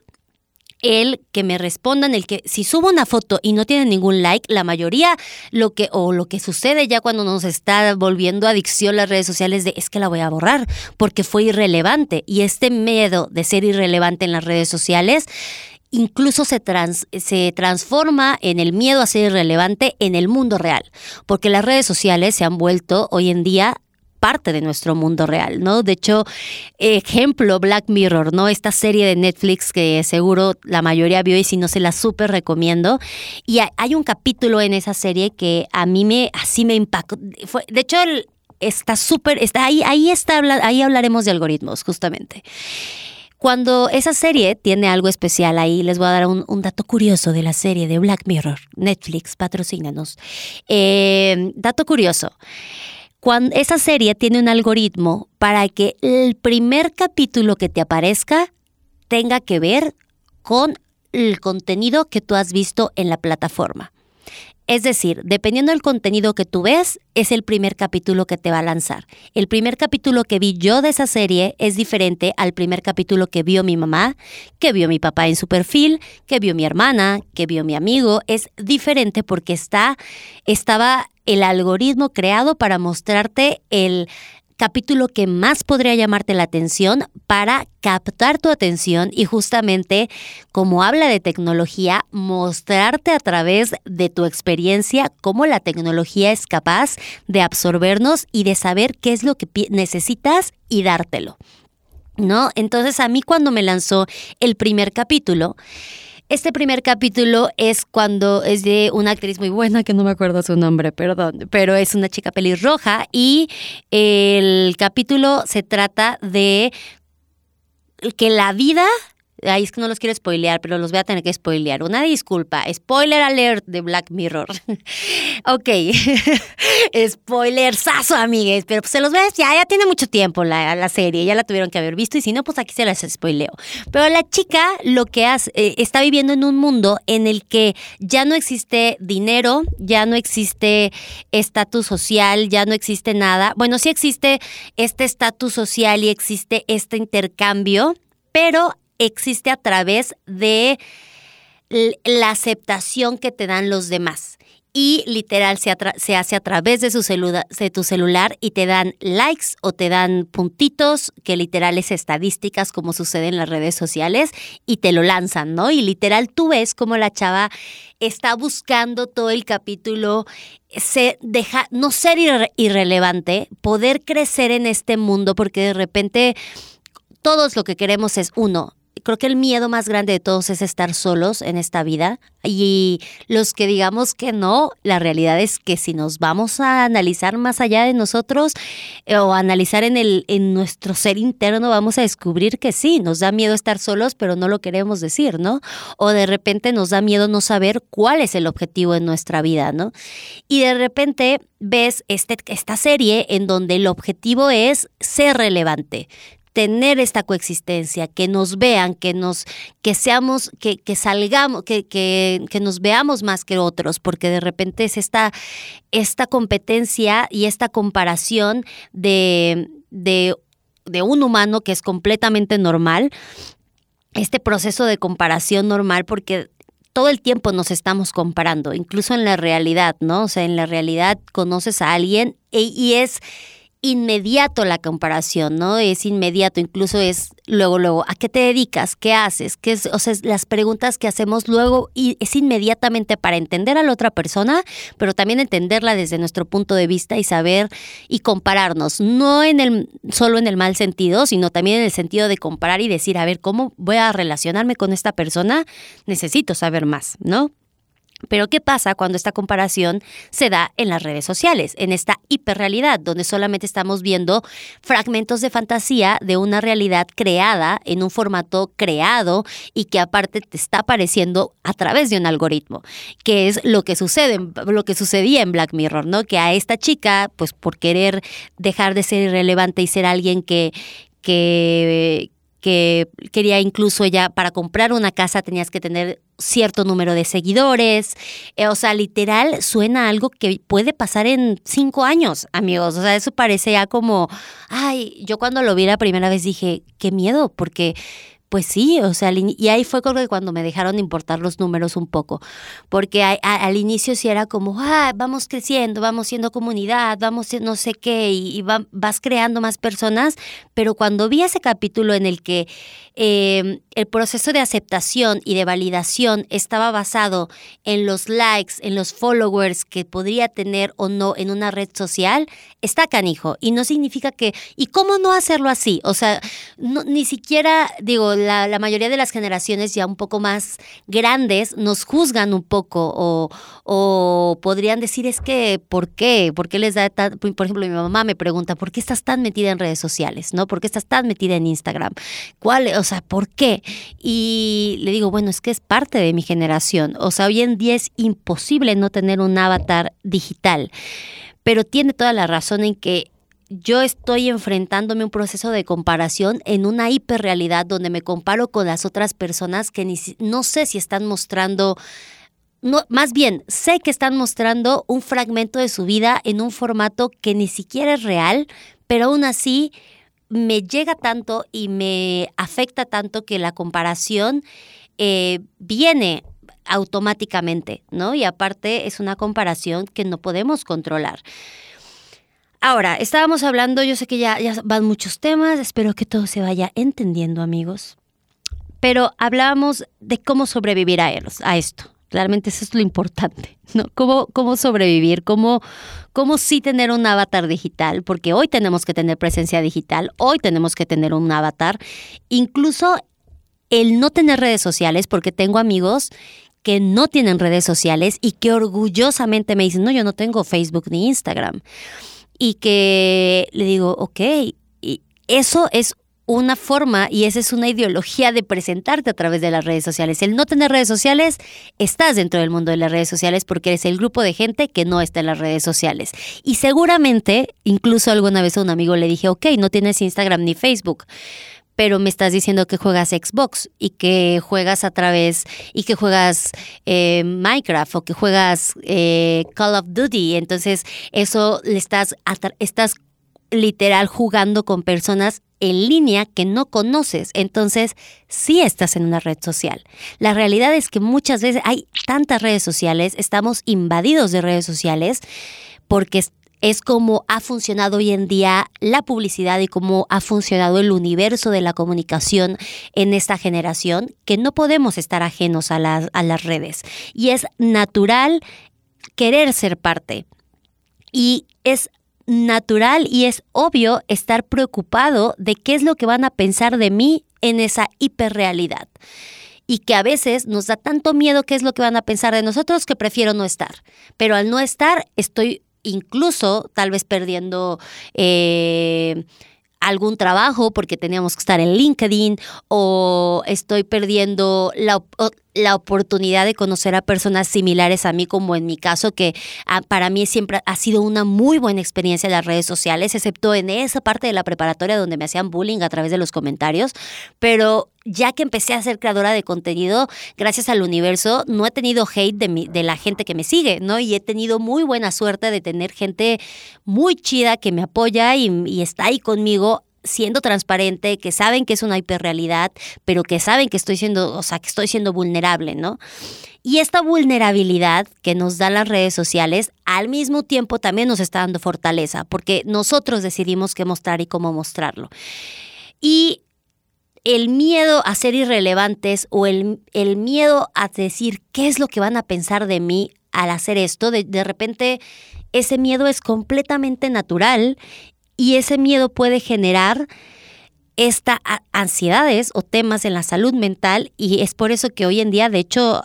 el que me respondan, el que si subo una foto y no tiene ningún like, la mayoría lo que o lo que sucede ya cuando nos está volviendo adicción las redes sociales de es que la voy a borrar porque fue irrelevante y este miedo de ser irrelevante en las redes sociales incluso se, se transforma en el miedo a ser irrelevante en el mundo real, porque las redes sociales se han vuelto hoy en día parte de nuestro mundo real, ¿no? De hecho, ejemplo, Black Mirror, ¿no? Esta serie de Netflix que seguro la mayoría vio y si no se la súper recomiendo. Y hay un capítulo en esa serie que a mí me, así me impactó. de hecho, está está ahí, ahí está, ahí hablaremos de algoritmos, justamente. Cuando esa serie tiene algo especial ahí, les voy a dar un, dato curioso de la serie de Black Mirror. Netflix, patrocínanos. Eh, dato curioso. Cuando esa serie tiene un algoritmo para que el primer capítulo que te aparezca tenga que ver con el contenido que tú has visto en la plataforma. Es decir, dependiendo del contenido que tú ves, es el primer capítulo que te va a lanzar. El primer capítulo que vi yo de esa serie es diferente al primer capítulo que vio mi mamá, que vio mi papá en su perfil, que vio mi hermana, que vio mi amigo. Es diferente porque está, estaba el algoritmo creado para mostrarte el capítulo que más podría llamarte la atención para captar tu atención y justamente, como habla de tecnología, mostrarte a través de tu experiencia cómo la tecnología es capaz de absorbernos y de saber qué es lo que necesitas y dártelo. ¿No? Entonces a mí cuando me lanzó el primer capítulo, este primer capítulo es cuando es de una actriz muy buena, que no me acuerdo su nombre, perdón, pero es una chica pelirroja y el capítulo se trata de que la vida Ay, es que no los quiero spoilear, pero los voy a tener que spoilear. Una disculpa. Spoiler alert de Black Mirror. ok. Spoilersazo, amigues. Pero pues se los voy. Ya, ya tiene mucho tiempo la, la, serie. Ya la tuvieron que haber visto. Y si no, pues aquí se las spoileo. Pero la chica lo que hace, eh, está viviendo en un mundo en el que ya no existe dinero, ya no existe estatus social, ya no existe nada. Bueno, sí existe este estatus social y existe este intercambio, pero existe a través de la aceptación que te dan los demás. Y literal se, hace a través de, su de tu celular y te dan likes o te dan puntitos, que literal es estadísticas como sucede en las redes sociales, y te lo lanzan, ¿no? Y literal tú ves como la chava está buscando todo el capítulo, se deja, no ser irrelevante, poder crecer en este mundo, porque de repente todos lo que queremos es uno, creo que el miedo más grande de todos es estar solos en esta vida y los que digamos que no, la realidad es que si nos vamos a analizar más allá de nosotros eh, o analizar en, el, en nuestro ser interno, vamos a descubrir que sí, nos da miedo estar solos, pero no lo queremos decir, ¿no? O de repente nos da miedo no saber cuál es el objetivo en nuestra vida, ¿no? Y de repente ves este, esta serie en donde el objetivo es ser relevante, tener esta coexistencia, que nos vean, que nos, que seamos, que, salgamos, que, que, nos veamos más que otros, porque de repente es esta, esta competencia y esta comparación de, de, de un humano que es completamente normal, este proceso de comparación normal, porque todo el tiempo nos estamos comparando, incluso en la realidad, ¿no? O sea, en la realidad conoces a alguien e, y es inmediato la comparación, ¿no? Es inmediato, incluso es luego, luego, ¿a qué te dedicas? ¿Qué haces? ¿Qué es? O sea, las preguntas que hacemos luego y es inmediatamente para entender a la otra persona, pero también entenderla desde nuestro punto de vista y saber y compararnos, no en el, solo en el mal sentido, sino también en el sentido de comparar y decir, a ver, ¿cómo voy a relacionarme con esta persona? Necesito saber más, ¿no? Pero ¿qué pasa cuando esta comparación se da en las redes sociales, en esta hiperrealidad, donde solamente estamos viendo fragmentos de fantasía de una realidad creada en un formato creado y que aparte te está apareciendo a través de un algoritmo, que es lo que sucede, lo que sucedía en Black Mirror, ¿no? Que a esta chica, pues por querer dejar de ser irrelevante y ser alguien que que, que quería incluso ella, para comprar una casa tenías que tener cierto número de seguidores. Eh, o sea, literal, suena algo que puede pasar en cinco años, amigos. O sea, eso parece ya como, ay, yo cuando lo vi la primera vez dije, qué miedo, porque Pues sí, o sea, y ahí fue cuando me dejaron importar los números un poco, porque al inicio sí era como, ah, vamos creciendo, vamos siendo comunidad, vamos no sé qué, y, vas creando más personas, pero cuando vi ese capítulo en el que em, el proceso de aceptación y de validación estaba basado en los likes, en los followers que podría tener o no en una red social, está canijo, y no significa que, ¿y cómo no hacerlo así? O sea, ni siquiera, digo, la, mayoría de las generaciones ya un poco más grandes nos juzgan un poco o, o podrían decir es que, ¿por qué? ¿Por qué les da tan, por ejemplo, mi mamá me pregunta, ¿por qué estás tan metida en redes sociales? ¿No? ¿Por qué estás tan metida en Instagram? ¿Cuál, o sea, por qué? Y le digo, bueno, es que es parte de mi generación. O sea, hoy en día es imposible no tener un avatar digital. Pero tiene toda la razón en que yo estoy enfrentándome a un proceso de comparación en una hiperrealidad donde me comparo con las otras personas que no sé si están mostrando, más bien sé que están mostrando un fragmento de su vida en un formato que ni siquiera es real, pero aún así me llega tanto y me afecta tanto que la comparación eh, viene automáticamente, ¿no? Y aparte es una comparación que no podemos controlar. Ahora, estábamos hablando, yo sé que ya, van muchos temas, espero que todo se vaya entendiendo, amigos. Pero hablábamos de cómo sobrevivir a, a esto. Realmente eso es lo importante, ¿no? Cómo, cómo sobrevivir, cómo, cómo sí tener un avatar digital, porque hoy tenemos que tener presencia digital, hoy tenemos que tener un avatar. Incluso el no tener redes sociales, porque tengo amigos que no tienen redes sociales y que orgullosamente me dicen, no, yo no tengo Facebook ni Instagram y que le digo, ok, y eso es una forma y esa es una ideología de presentarte a través de las redes sociales. El no tener redes sociales, estás dentro del mundo de las redes sociales porque eres el grupo de gente que no está en las redes sociales. Y seguramente, incluso alguna vez a un amigo le dije, ok, no tienes Instagram ni Facebook pero me estás diciendo que juegas Xbox y que juegas a través y que juegas eh, Minecraft o que juegas eh, Call of Duty. Entonces, eso le estás, estás literal jugando con personas en línea que no conoces. Entonces, sí estás en una red social. La realidad es que muchas veces hay tantas redes sociales, estamos invadidos de redes sociales porque es como ha funcionado hoy en día la publicidad y cómo ha funcionado el universo de la comunicación en esta generación, que no podemos estar ajenos a las, a las redes. Y es natural querer ser parte. Y es natural y es obvio estar preocupado de qué es lo que van a pensar de mí en esa hiperrealidad y que a veces nos da tanto miedo qué es lo que van a pensar de nosotros que prefiero no estar. Pero al no estar estoy incluso tal vez perdiendo... Eh, algún trabajo porque teníamos que estar en LinkedIn o estoy perdiendo la, la oportunidad de conocer a personas similares a mí, como en mi caso, que ah, para mí siempre ha sido una muy buena experiencia en las redes sociales, excepto en esa parte de la preparatoria donde me hacían bullying a través de los comentarios, pero ya que empecé a ser creadora de contenido, gracias al universo, no he tenido hate de, de la gente que me sigue, ¿no? Y he tenido muy buena suerte de tener gente muy chida que me apoya y, y está ahí conmigo siendo transparente, que saben que es una hiperrealidad, pero que saben que estoy siendo, o sea, que estoy siendo vulnerable, ¿no? Y esta vulnerabilidad que nos dan las redes sociales, al mismo tiempo también nos está dando fortaleza, porque nosotros decidimos qué mostrar y cómo mostrarlo. Y el miedo a ser irrelevantes o el, el miedo a decir qué es lo que van a pensar de mí al hacer esto, de, de repente ese miedo es completamente natural y ese miedo puede generar estas ansiedades o temas en la salud mental y es por eso que hoy en día, de hecho,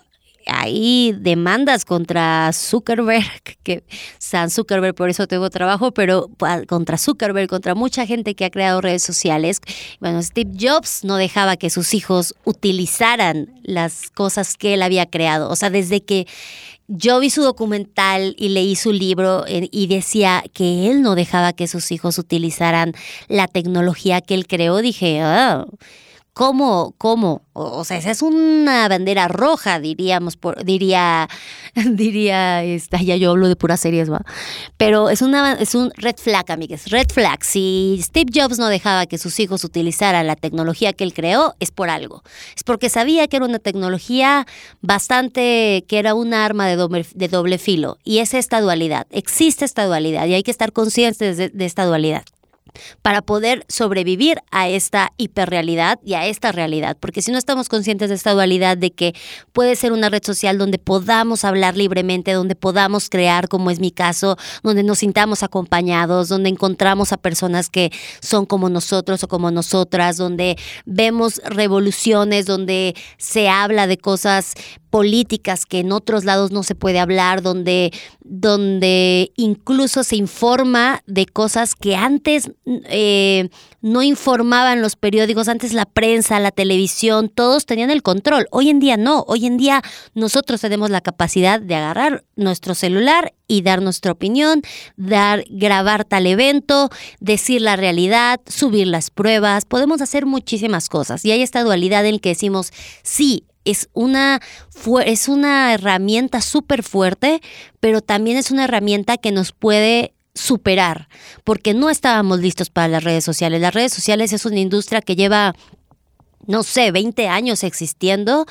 hay demandas contra Zuckerberg, que San Zuckerberg, por eso tengo trabajo, pero contra Zuckerberg, contra mucha gente que ha creado redes sociales. Bueno, Steve Jobs no dejaba que sus hijos utilizaran las cosas que él había creado. O sea, desde que yo vi su documental y leí su libro eh, y decía que él no dejaba que sus hijos utilizaran la tecnología que él creó. Dije, oh, ¿Cómo? ¿Cómo? O, sea, esa es una bandera roja, diríamos, por, diría, diría, esta, ya yo hablo de puras series, ¿va? Pero es, una, es un red flag, amigas, red flag. Si Steve Jobs no dejaba que sus hijos utilizaran la tecnología que él creó, es por algo. Es porque sabía que era una tecnología bastante, que era un arma de doble filo. Y es esta dualidad, existe esta dualidad y hay que estar conscientes de esta dualidad para poder sobrevivir a esta hiperrealidad y a esta realidad. Porque si no estamos conscientes de esta dualidad de que puede ser una red social donde podamos hablar libremente, donde podamos crear, como es mi caso, donde nos sintamos acompañados, donde encontramos a personas que son como nosotros o como nosotras, donde vemos revoluciones, donde se habla de cosas políticas que en otros lados no se puede hablar, donde, donde incluso se informa de cosas que antes eh, no informaban los periódicos, antes la prensa, la televisión, todos tenían el control. Hoy en día no, hoy en día nosotros tenemos la capacidad de agarrar nuestro celular y dar nuestra opinión, dar, grabar tal evento, decir la realidad, subir las pruebas, podemos hacer muchísimas cosas. Y hay esta dualidad en que decimos, sí, es una, es una herramienta súper fuerte, pero también es una herramienta que nos puede superar, porque no estábamos listos para las redes sociales. Las redes sociales es una industria que lleva, no sé, 20 años existiendo.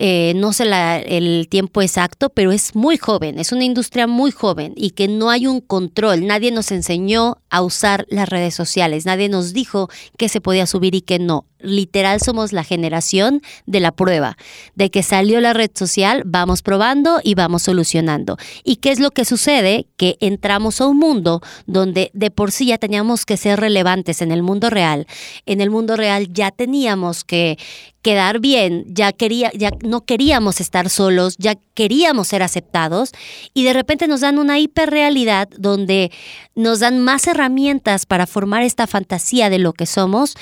Eh, no sé el tiempo exacto, pero es muy joven, es una industria muy joven y que no hay un control. Nadie nos enseñó a usar las redes sociales, nadie nos dijo que se podía subir y que no literal somos la generación de la prueba, de que salió la red social, vamos probando y vamos solucionando. ¿Y qué es lo que sucede? Que entramos a un mundo donde de por sí ya teníamos que ser relevantes en el mundo real. En el mundo real ya teníamos que quedar bien, ya quería ya no queríamos estar solos, ya queríamos ser aceptados y de repente nos dan una hiperrealidad donde nos dan más herramientas para formar esta fantasía de lo que somos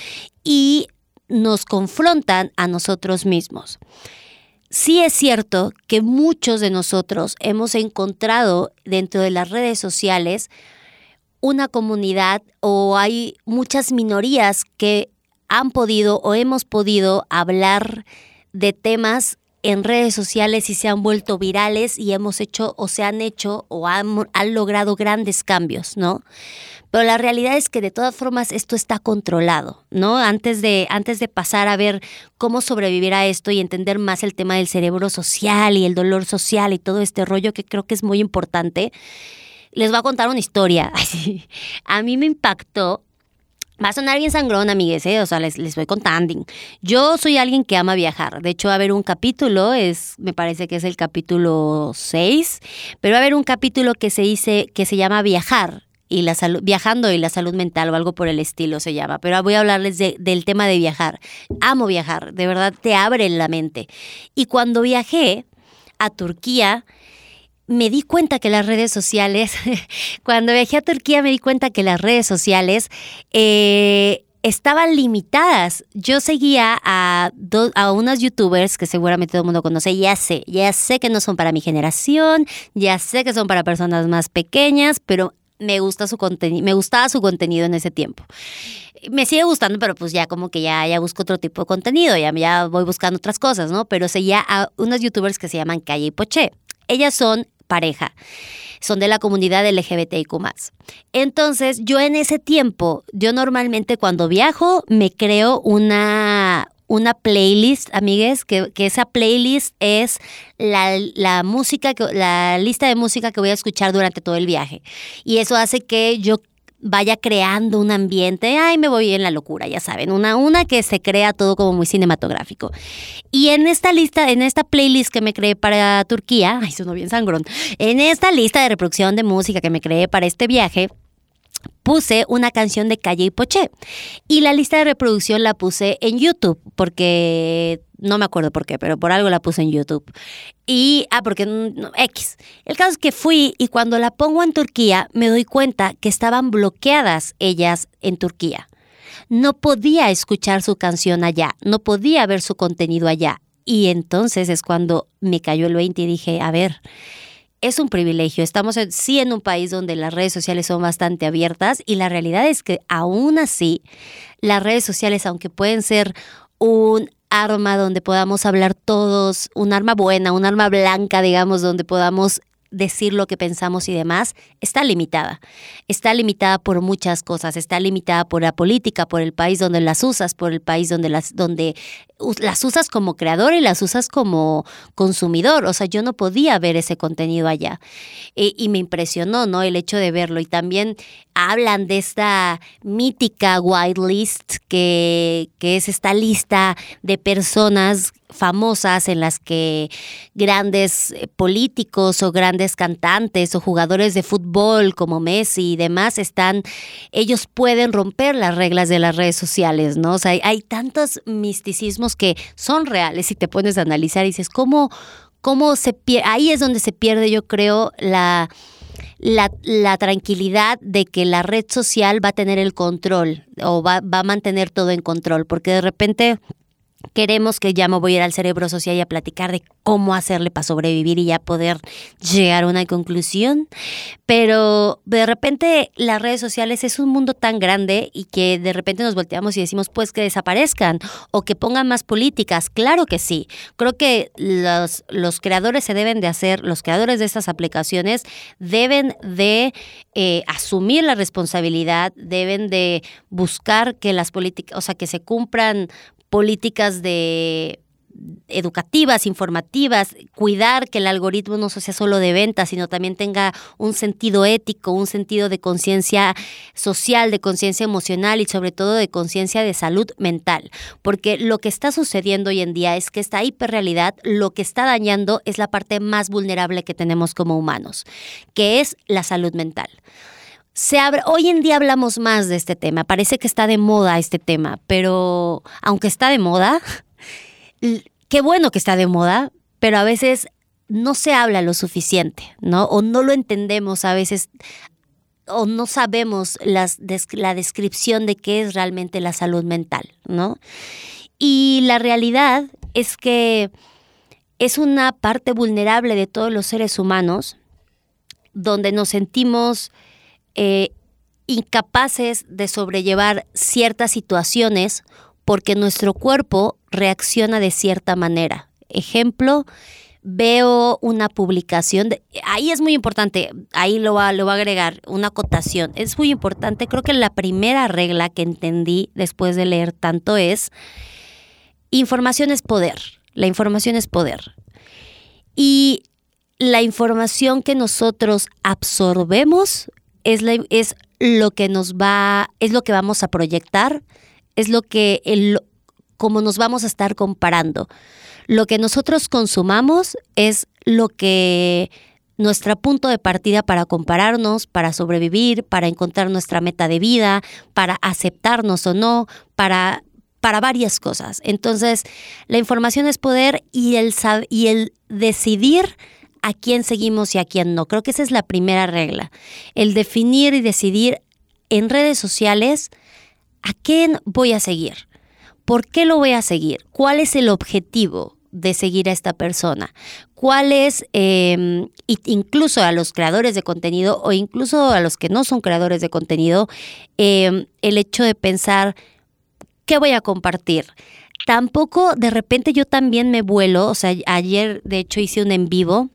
y nos confrontan a nosotros mismos. Sí es cierto que muchos de nosotros hemos encontrado dentro de las redes sociales una comunidad o hay muchas minorías que han podido o hemos podido hablar de temas en redes sociales y se han vuelto virales y hemos hecho o se han hecho o han, han logrado grandes cambios, ¿no? Pero la realidad es que de todas formas esto está controlado, ¿no? Antes de, antes de pasar a ver cómo sobrevivir a esto y entender más el tema del cerebro social y el dolor social y todo este rollo que creo que es muy importante, les voy a contar una historia. a mí me impactó Va a sonar bien sangrón, amigues, ¿eh? o sea, les, les voy contando. Yo soy alguien que ama viajar. De hecho, va a haber un capítulo, es, me parece que es el capítulo 6, pero va a haber un capítulo que se dice, que se llama Viajar y la salud, viajando y la salud mental o algo por el estilo se llama. Pero voy a hablarles del tema de viajar. Amo viajar, de verdad te abre la mente. Y cuando viajé a Turquía, me di cuenta que las redes sociales, cuando viajé a Turquía me di cuenta que las redes sociales eh, estaban limitadas. Yo seguía a, a unas youtubers que seguramente todo el mundo conoce, ya sé, ya sé que no son para mi generación, ya sé que son para personas más pequeñas, pero me gusta su contenido, me gustaba su contenido en ese tiempo. Me sigue gustando, pero pues ya como que ya, ya busco otro tipo de contenido, ya, ya voy buscando otras cosas, ¿no? Pero seguía a unas youtubers que se llaman Calle y Poché. Ellas son pareja, son de la comunidad LGBTIQ. Entonces, yo en ese tiempo, yo normalmente cuando viajo me creo una, una playlist, amigues, que, que esa playlist es la, la, música, la lista de música que voy a escuchar durante todo el viaje. Y eso hace que yo vaya creando un ambiente, ay, me voy en la locura, ya saben, una, una que se crea todo como muy cinematográfico. Y en esta lista, en esta playlist que me creé para Turquía, ay, sonó bien sangrón, en esta lista de reproducción de música que me creé para este viaje, puse una canción de Calle y Poché. Y la lista de reproducción la puse en YouTube, porque no me acuerdo por qué, pero por algo la puse en YouTube. Y, ah, porque X. El caso es que fui y cuando la pongo en Turquía me doy cuenta que estaban bloqueadas ellas en Turquía. No podía escuchar su canción allá, no podía ver su contenido allá. Y entonces es cuando me cayó el 20 y dije, a ver, es un privilegio. Estamos en, sí en un país donde las redes sociales son bastante abiertas y la realidad es que aún así las redes sociales, aunque pueden ser un arma donde podamos hablar todos, un arma buena, un arma blanca, digamos, donde podamos decir lo que pensamos y demás, está limitada. Está limitada por muchas cosas, está limitada por la política, por el país donde las usas, por el país donde las, donde las usas como creador y las usas como consumidor. O sea, yo no podía ver ese contenido allá. y me impresionó, ¿no? El hecho de verlo. Y también hablan de esta mítica whitelist que, que es esta lista de personas famosas en las que grandes eh, políticos o grandes cantantes o jugadores de fútbol como Messi y demás están, ellos pueden romper las reglas de las redes sociales, ¿no? O sea, hay, tantos misticismos que son reales y te pones a analizar y dices, ¿cómo, cómo se pierde? Ahí es donde se pierde, yo creo, la la, tranquilidad de que la red social va a tener el control o va, va a mantener todo en control, porque de repente queremos que ya me voy a ir al cerebro social y a platicar de cómo hacerle para sobrevivir y ya poder llegar a una conclusión. Pero de repente las redes sociales es un mundo tan grande y que de repente nos volteamos y decimos pues que desaparezcan o que pongan más políticas. Claro que sí. Creo que los, los creadores se deben de hacer, los creadores de estas aplicaciones deben de eh, asumir la responsabilidad, deben de buscar que las políticas, o sea, que se cumplan políticas de educativas, informativas, cuidar que el algoritmo no sea solo de venta, sino también tenga un sentido ético, un sentido de conciencia social, de conciencia emocional y sobre todo de conciencia de salud mental. Porque lo que está sucediendo hoy en día es que esta hiperrealidad lo que está dañando es la parte más vulnerable que tenemos como humanos, que es la salud mental hoy en día hablamos más de este tema, parece que está de moda este tema, pero aunque está de moda, qué bueno que está de moda, pero a veces no se habla lo suficiente, ¿no? O no lo entendemos a veces, o no sabemos la descripción de qué es realmente la salud mental, ¿no? Y la realidad es que es una parte vulnerable de todos los seres humanos donde nos sentimos eh, incapaces de sobrellevar ciertas situaciones porque nuestro cuerpo reacciona de cierta manera. Ejemplo, veo una publicación, de, ahí es muy importante, ahí lo va, lo va a agregar, una acotación. Es muy importante, creo que la primera regla que entendí después de leer tanto es, información es poder, la información es poder. Y la información que nosotros absorbemos es, lo que nos va, es lo que vamos a proyectar, es lo que, el, como nos vamos a estar comparando. Lo que nosotros consumamos es lo que nuestro punto de partida para compararnos, para sobrevivir, para encontrar nuestra meta de vida, para aceptarnos o no, para, para varias cosas. Entonces, la información es poder y el, y el decidir a quién seguimos y a quién no. Creo que esa es la primera regla. El definir y decidir en redes sociales a quién voy a seguir. ¿Por qué lo voy a seguir? ¿Cuál es el objetivo de seguir a esta persona? ¿Cuál es, em, incluso a los creadores de contenido o incluso a los que no son creadores de contenido, em, el hecho de pensar, ¿qué voy a compartir? Tampoco de repente yo también me vuelo, o sea, ayer de hecho hice un en vivo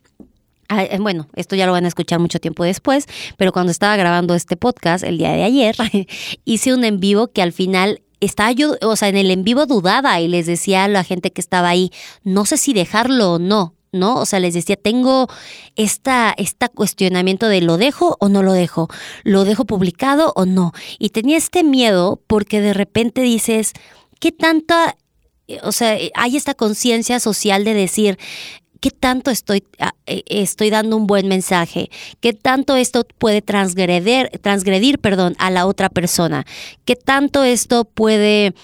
bueno, esto ya lo van a escuchar mucho tiempo después, pero cuando estaba grabando este podcast el día de ayer, hice un en vivo que al final estaba yo, o sea, en el en vivo dudaba y les decía a la gente que estaba ahí, no sé si dejarlo o no, ¿no? O sea, les decía, tengo esta, esta cuestionamiento de lo dejo o no lo dejo, lo dejo publicado o no. Y tenía este miedo porque de repente dices, ¿qué tanta o sea, hay esta conciencia social de decir, ¿Qué tanto estoy, ah, eh, estoy dando un buen mensaje? ¿Qué tanto esto puede transgredir, transgredir perdón, a la otra persona? ¿Qué tanto esto puede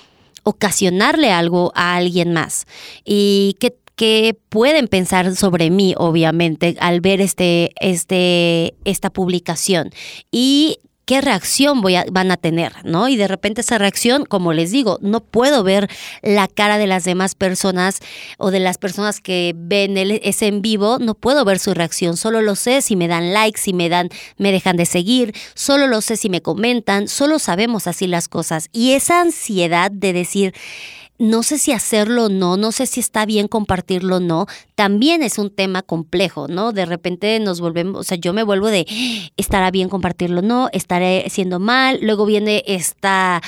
ocasionarle algo a alguien más? ¿Y qué, qué pueden pensar sobre mí, obviamente, al ver este, este, esta publicación. Y qué reacción van a tener, ¿no? Y de repente esa reacción, como les digo, no puedo ver la cara de las demás personas o de las personas que ven el, ese en vivo, no puedo ver su reacción, solo lo sé si me dan likes, si me dan, me dejan de seguir, solo lo sé si me comentan, solo sabemos así las cosas. Y esa ansiedad de decir, no sé si hacerlo o no, no sé si está bien compartirlo o no, también es un tema complejo, ¿no? De repente nos volvemos, o sea, yo me vuelvo de, ¿estará bien compartirlo o no? ¿Estaré siendo mal? Luego viene esta,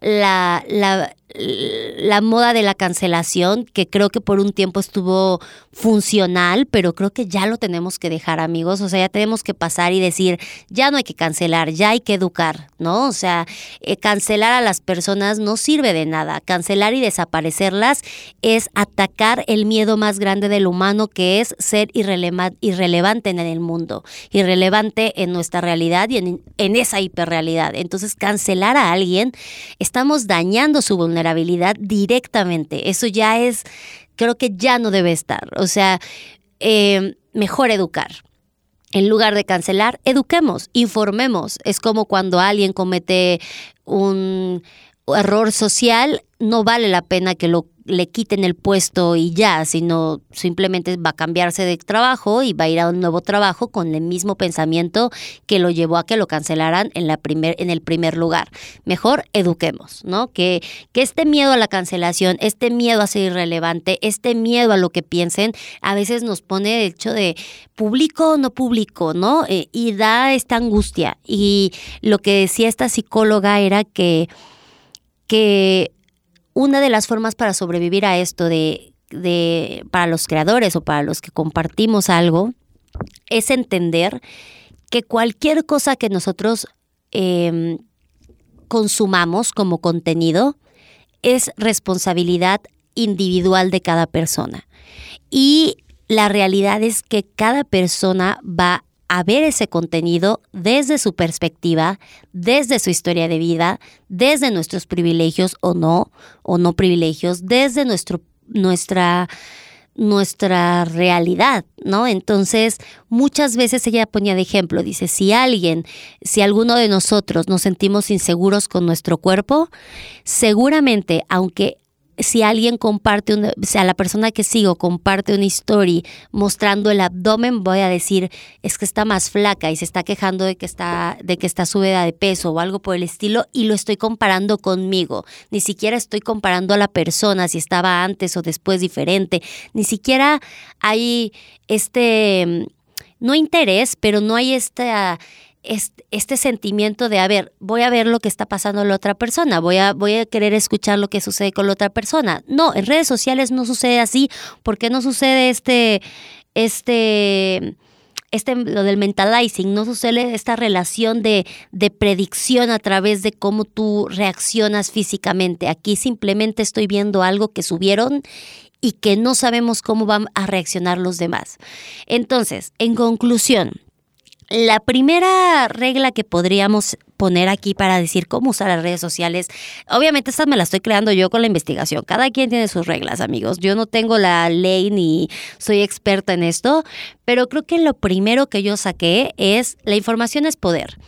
la, la, la moda de la cancelación, que creo que por un tiempo estuvo funcional, pero creo que ya lo tenemos que dejar, amigos. O sea, ya tenemos que pasar y decir, ya no hay que cancelar, ya hay que educar, ¿no? O sea, eh, cancelar a las personas no sirve de nada. Cancelar y desaparecerlas es atacar el miedo más grande del humano, que es ser irrelevante en el mundo, irrelevante en nuestra realidad y en, en esa hiperrealidad. Entonces, cancelar a alguien, estamos dañando su vulnerabilidad directamente. Eso ya es, creo que ya no debe estar. O sea, eh, mejor educar. En lugar de cancelar, eduquemos, informemos. Es como cuando alguien comete un error social, no vale la pena que lo le quiten el puesto y ya, sino simplemente va a cambiarse de trabajo y va a ir a un nuevo trabajo con el mismo pensamiento que lo llevó a que lo cancelaran en, la primer, en el primer lugar. Mejor eduquemos, ¿no? Que, que este miedo a la cancelación, este miedo a ser irrelevante, este miedo a lo que piensen, a veces nos pone el hecho de publico o no publico, ¿no? Eh, y da esta angustia. Y lo que decía esta psicóloga era que que una de las formas para sobrevivir a esto de, de, para los creadores o para los que compartimos algo es entender que cualquier cosa que nosotros em, consumamos como contenido es responsabilidad individual de cada persona. Y la realidad es que cada persona va a ver ese contenido desde su perspectiva, desde su historia de vida, desde nuestros privilegios o no, o no privilegios, desde nuestro, nuestra, nuestra realidad, ¿no? Entonces, muchas veces ella ponía de ejemplo, dice, si alguien, si alguno de nosotros nos sentimos inseguros con nuestro cuerpo, seguramente, aunque si alguien comparte, una, o sea, la persona que sigo comparte una story mostrando el abdomen, voy a decir, es que está más flaca y se está quejando de que está, de que está subida de peso o algo por el estilo y lo estoy comparando conmigo. Ni siquiera estoy comparando a la persona si estaba antes o después diferente. Ni siquiera hay este, no interés, pero no hay esta este, sentimiento de, a ver, voy a ver lo que está pasando la otra persona, voy a, voy a querer escuchar lo que sucede con la otra persona. No, en redes sociales no sucede así, porque no sucede este, este, este, lo del mentalizing, no sucede esta relación de, de predicción a través de cómo tú reaccionas físicamente. Aquí simplemente estoy viendo algo que subieron y que no sabemos cómo van a reaccionar los demás. Entonces, en conclusión, la primera regla que podríamos poner aquí para decir cómo usar las redes sociales, obviamente esta me la estoy creando yo con la investigación. Cada quien tiene sus reglas, amigos. Yo no tengo la ley ni soy experta en esto, pero creo que lo primero que yo saqué es la información es poder.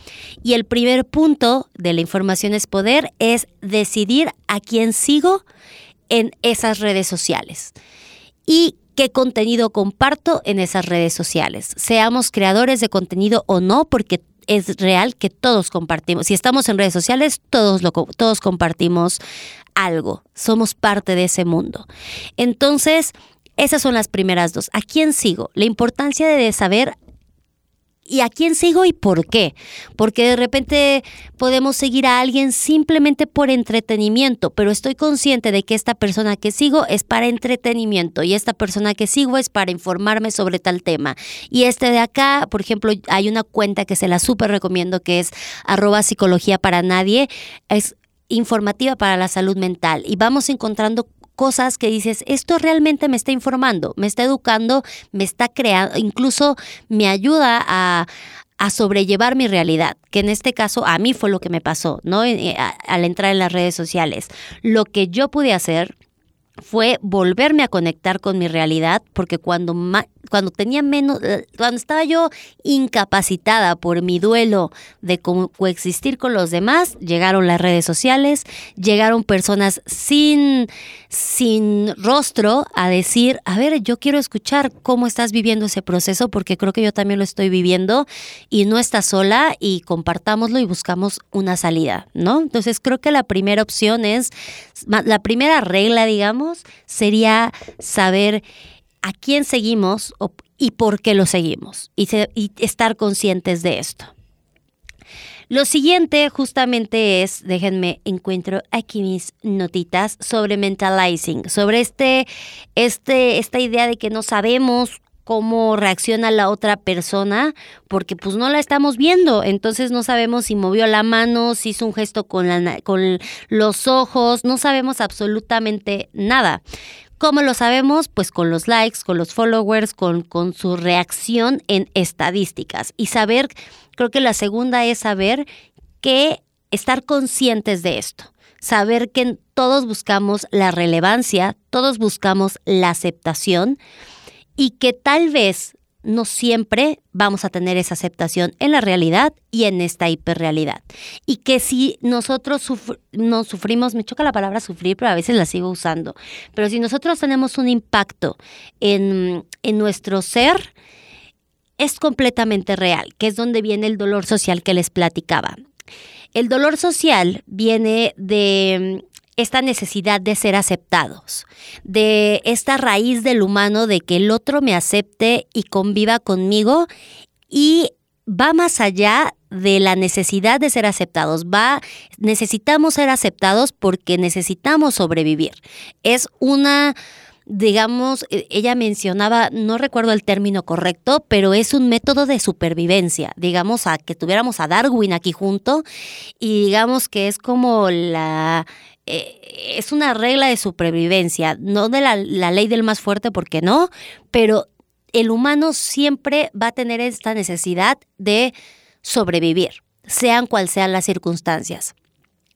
Y el primer punto de la información es poder es decidir a quién sigo en esas redes sociales. Y qué contenido comparto en esas redes sociales. Seamos creadores de contenido o no, porque es real que todos compartimos. Si estamos en redes sociales, todos, lo, todos compartimos algo. Somos parte de ese mundo. Entonces, esas son las primeras dos. ¿A quién sigo? La importancia de saber y a quién sigo y por qué. Porque de repente podemos seguir a alguien simplemente por entretenimiento, pero estoy consciente de que esta persona que sigo es para entretenimiento y esta persona que sigo es para informarme sobre tal tema. Y este de acá, por ejemplo, hay una cuenta que se la súper recomiendo que es arroba psicología para nadie. Es informativa para la salud mental y vamos encontrando cosas que dices, esto realmente me está informando, me está educando, me está creando, incluso me ayuda a, sobrellevar mi realidad, que en este caso a mí fue lo que me pasó, ¿no? Eh, al entrar en las redes sociales. Lo que yo pude hacer fue volverme a conectar con mi realidad, porque cuando cuando tenía menos, eh, cuando estaba yo incapacitada por mi duelo de coexistir con los demás, llegaron las redes sociales, llegaron personas sin, sin rostro a decir, a ver, yo quiero escuchar cómo estás viviendo ese proceso porque creo que yo también lo estoy viviendo y no estás sola y compartámoslo y buscamos una salida, ¿no? Entonces creo que la primera opción es, la primera regla, digamos, sería saber a quién seguimos y por qué lo seguimos y, estar conscientes de esto. Lo siguiente justamente es, déjenme encuentro aquí mis notitas sobre mentalizing, sobre este, este, esta idea de que no sabemos cómo reacciona la otra persona, porque pues no la estamos viendo, entonces no sabemos si movió la mano, si hizo un gesto con, la, con los ojos, no sabemos absolutamente nada. ¿Cómo lo sabemos? Pues con los likes, con los followers, con, con su reacción en estadísticas. Y saber, creo que la segunda es saber que estar conscientes de esto. Saber que todos buscamos la relevancia, todos buscamos la aceptación y que tal vez no siempre vamos a tener esa aceptación en la realidad y en esta hiperrealidad. Y que si nosotros no sufrimos, me choca la palabra sufrir, pero a veces la sigo usando, pero si nosotros tenemos un impacto en, en nuestro ser, es completamente real, que es donde viene el dolor social que les platicaba. El dolor social viene de esta necesidad de ser aceptados, de esta raíz del humano de que el otro me acepte y conviva conmigo y va más allá de la necesidad de ser aceptados. Va, necesitamos ser aceptados porque necesitamos sobrevivir. Es una digamos, e, ella mencionaba, no recuerdo el término correcto, pero es un método de supervivencia, digamos, a que tuviéramos a Darwin aquí junto y digamos que es como la eh, es una regla de supervivencia, no de la, la ley del más fuerte, porque no, pero el humano siempre va a tener esta necesidad de sobrevivir, sean cual sean las circunstancias.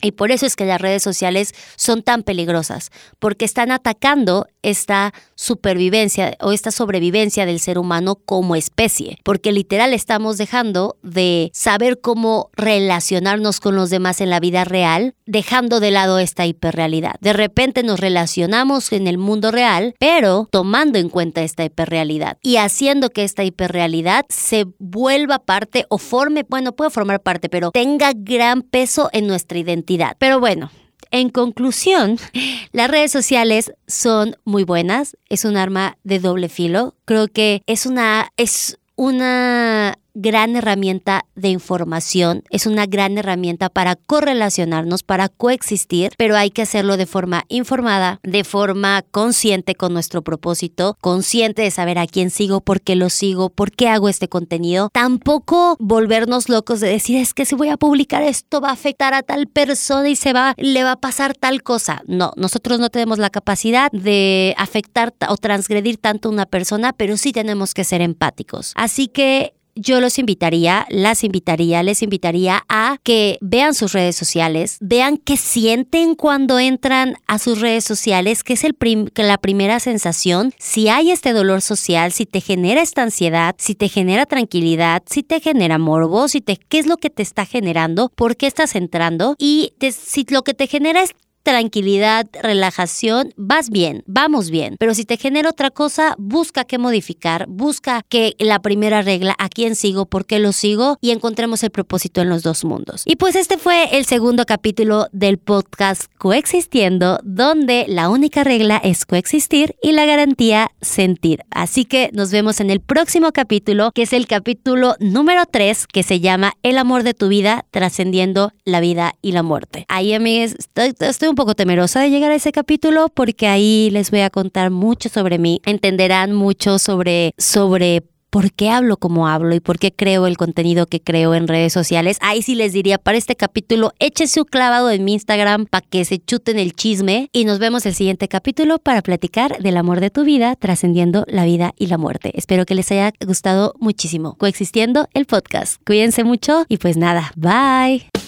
Y por eso es que las redes sociales son tan peligrosas, porque están atacando esta supervivencia o esta sobrevivencia del ser humano como especie, porque literal estamos dejando de saber cómo relacionarnos con los demás en la vida real, dejando de lado esta hiperrealidad. De repente nos relacionamos en el mundo real, pero tomando en cuenta esta hiperrealidad y haciendo que esta hiperrealidad se vuelva parte o forme, bueno, puede formar parte, pero tenga gran peso en nuestra identidad. Pero bueno, en conclusión, las redes sociales son muy buenas, es un arma de doble filo. Creo que es una es una gran herramienta de información, es una gran herramienta para correlacionarnos, para coexistir, pero hay que hacerlo de forma informada, de forma consciente con nuestro propósito, consciente de saber a quién sigo, por qué lo sigo, por qué hago este contenido. Tampoco volvernos locos de decir es que si voy a publicar esto va a afectar a tal persona y se va, le va a pasar tal cosa. No, nosotros no tenemos la capacidad de afectar o transgredir tanto a una persona, pero sí tenemos que ser empáticos. Así que yo los invitaría, las invitaría, les invitaría a que vean sus redes sociales, vean qué sienten cuando entran a sus redes sociales, qué es el la primera sensación, si hay este dolor social, si te genera esta ansiedad, si te genera tranquilidad, si te genera morbo, si te, qué es lo que te está generando, por qué estás entrando y si lo que te genera es tranquilidad, relajación, vas bien, vamos bien. Pero si te genera otra cosa, busca qué modificar, busca que la primera regla, a quién sigo, por qué lo sigo y encontremos el propósito en los dos mundos. Y pues este fue el segundo capítulo del podcast Coexistiendo, donde la única regla es coexistir y la garantía sentir. Así que nos vemos en el próximo capítulo, que es el capítulo número 3, que se llama El amor de tu vida, trascendiendo la vida y la muerte. Ahí, amigos, estoy, estoy un poco temerosa de llegar a ese capítulo porque ahí les voy a contar mucho sobre mí. Entenderán mucho sobre, sobre por qué hablo como hablo y por qué creo el contenido que creo en redes sociales. Ahí sí les diría, para este capítulo, échese un clavado en mi Instagram para que se chuten el chisme y nos vemos el siguiente capítulo para platicar del amor de tu vida, trascendiendo la vida y la muerte. Espero que les haya gustado muchísimo. Coexistiendo el podcast. Cuídense mucho y pues nada, bye.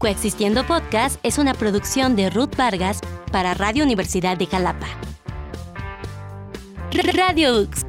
Coexistiendo Podcast es una producción de Ruth Vargas para Radio Universidad de Jalapa. Radio UX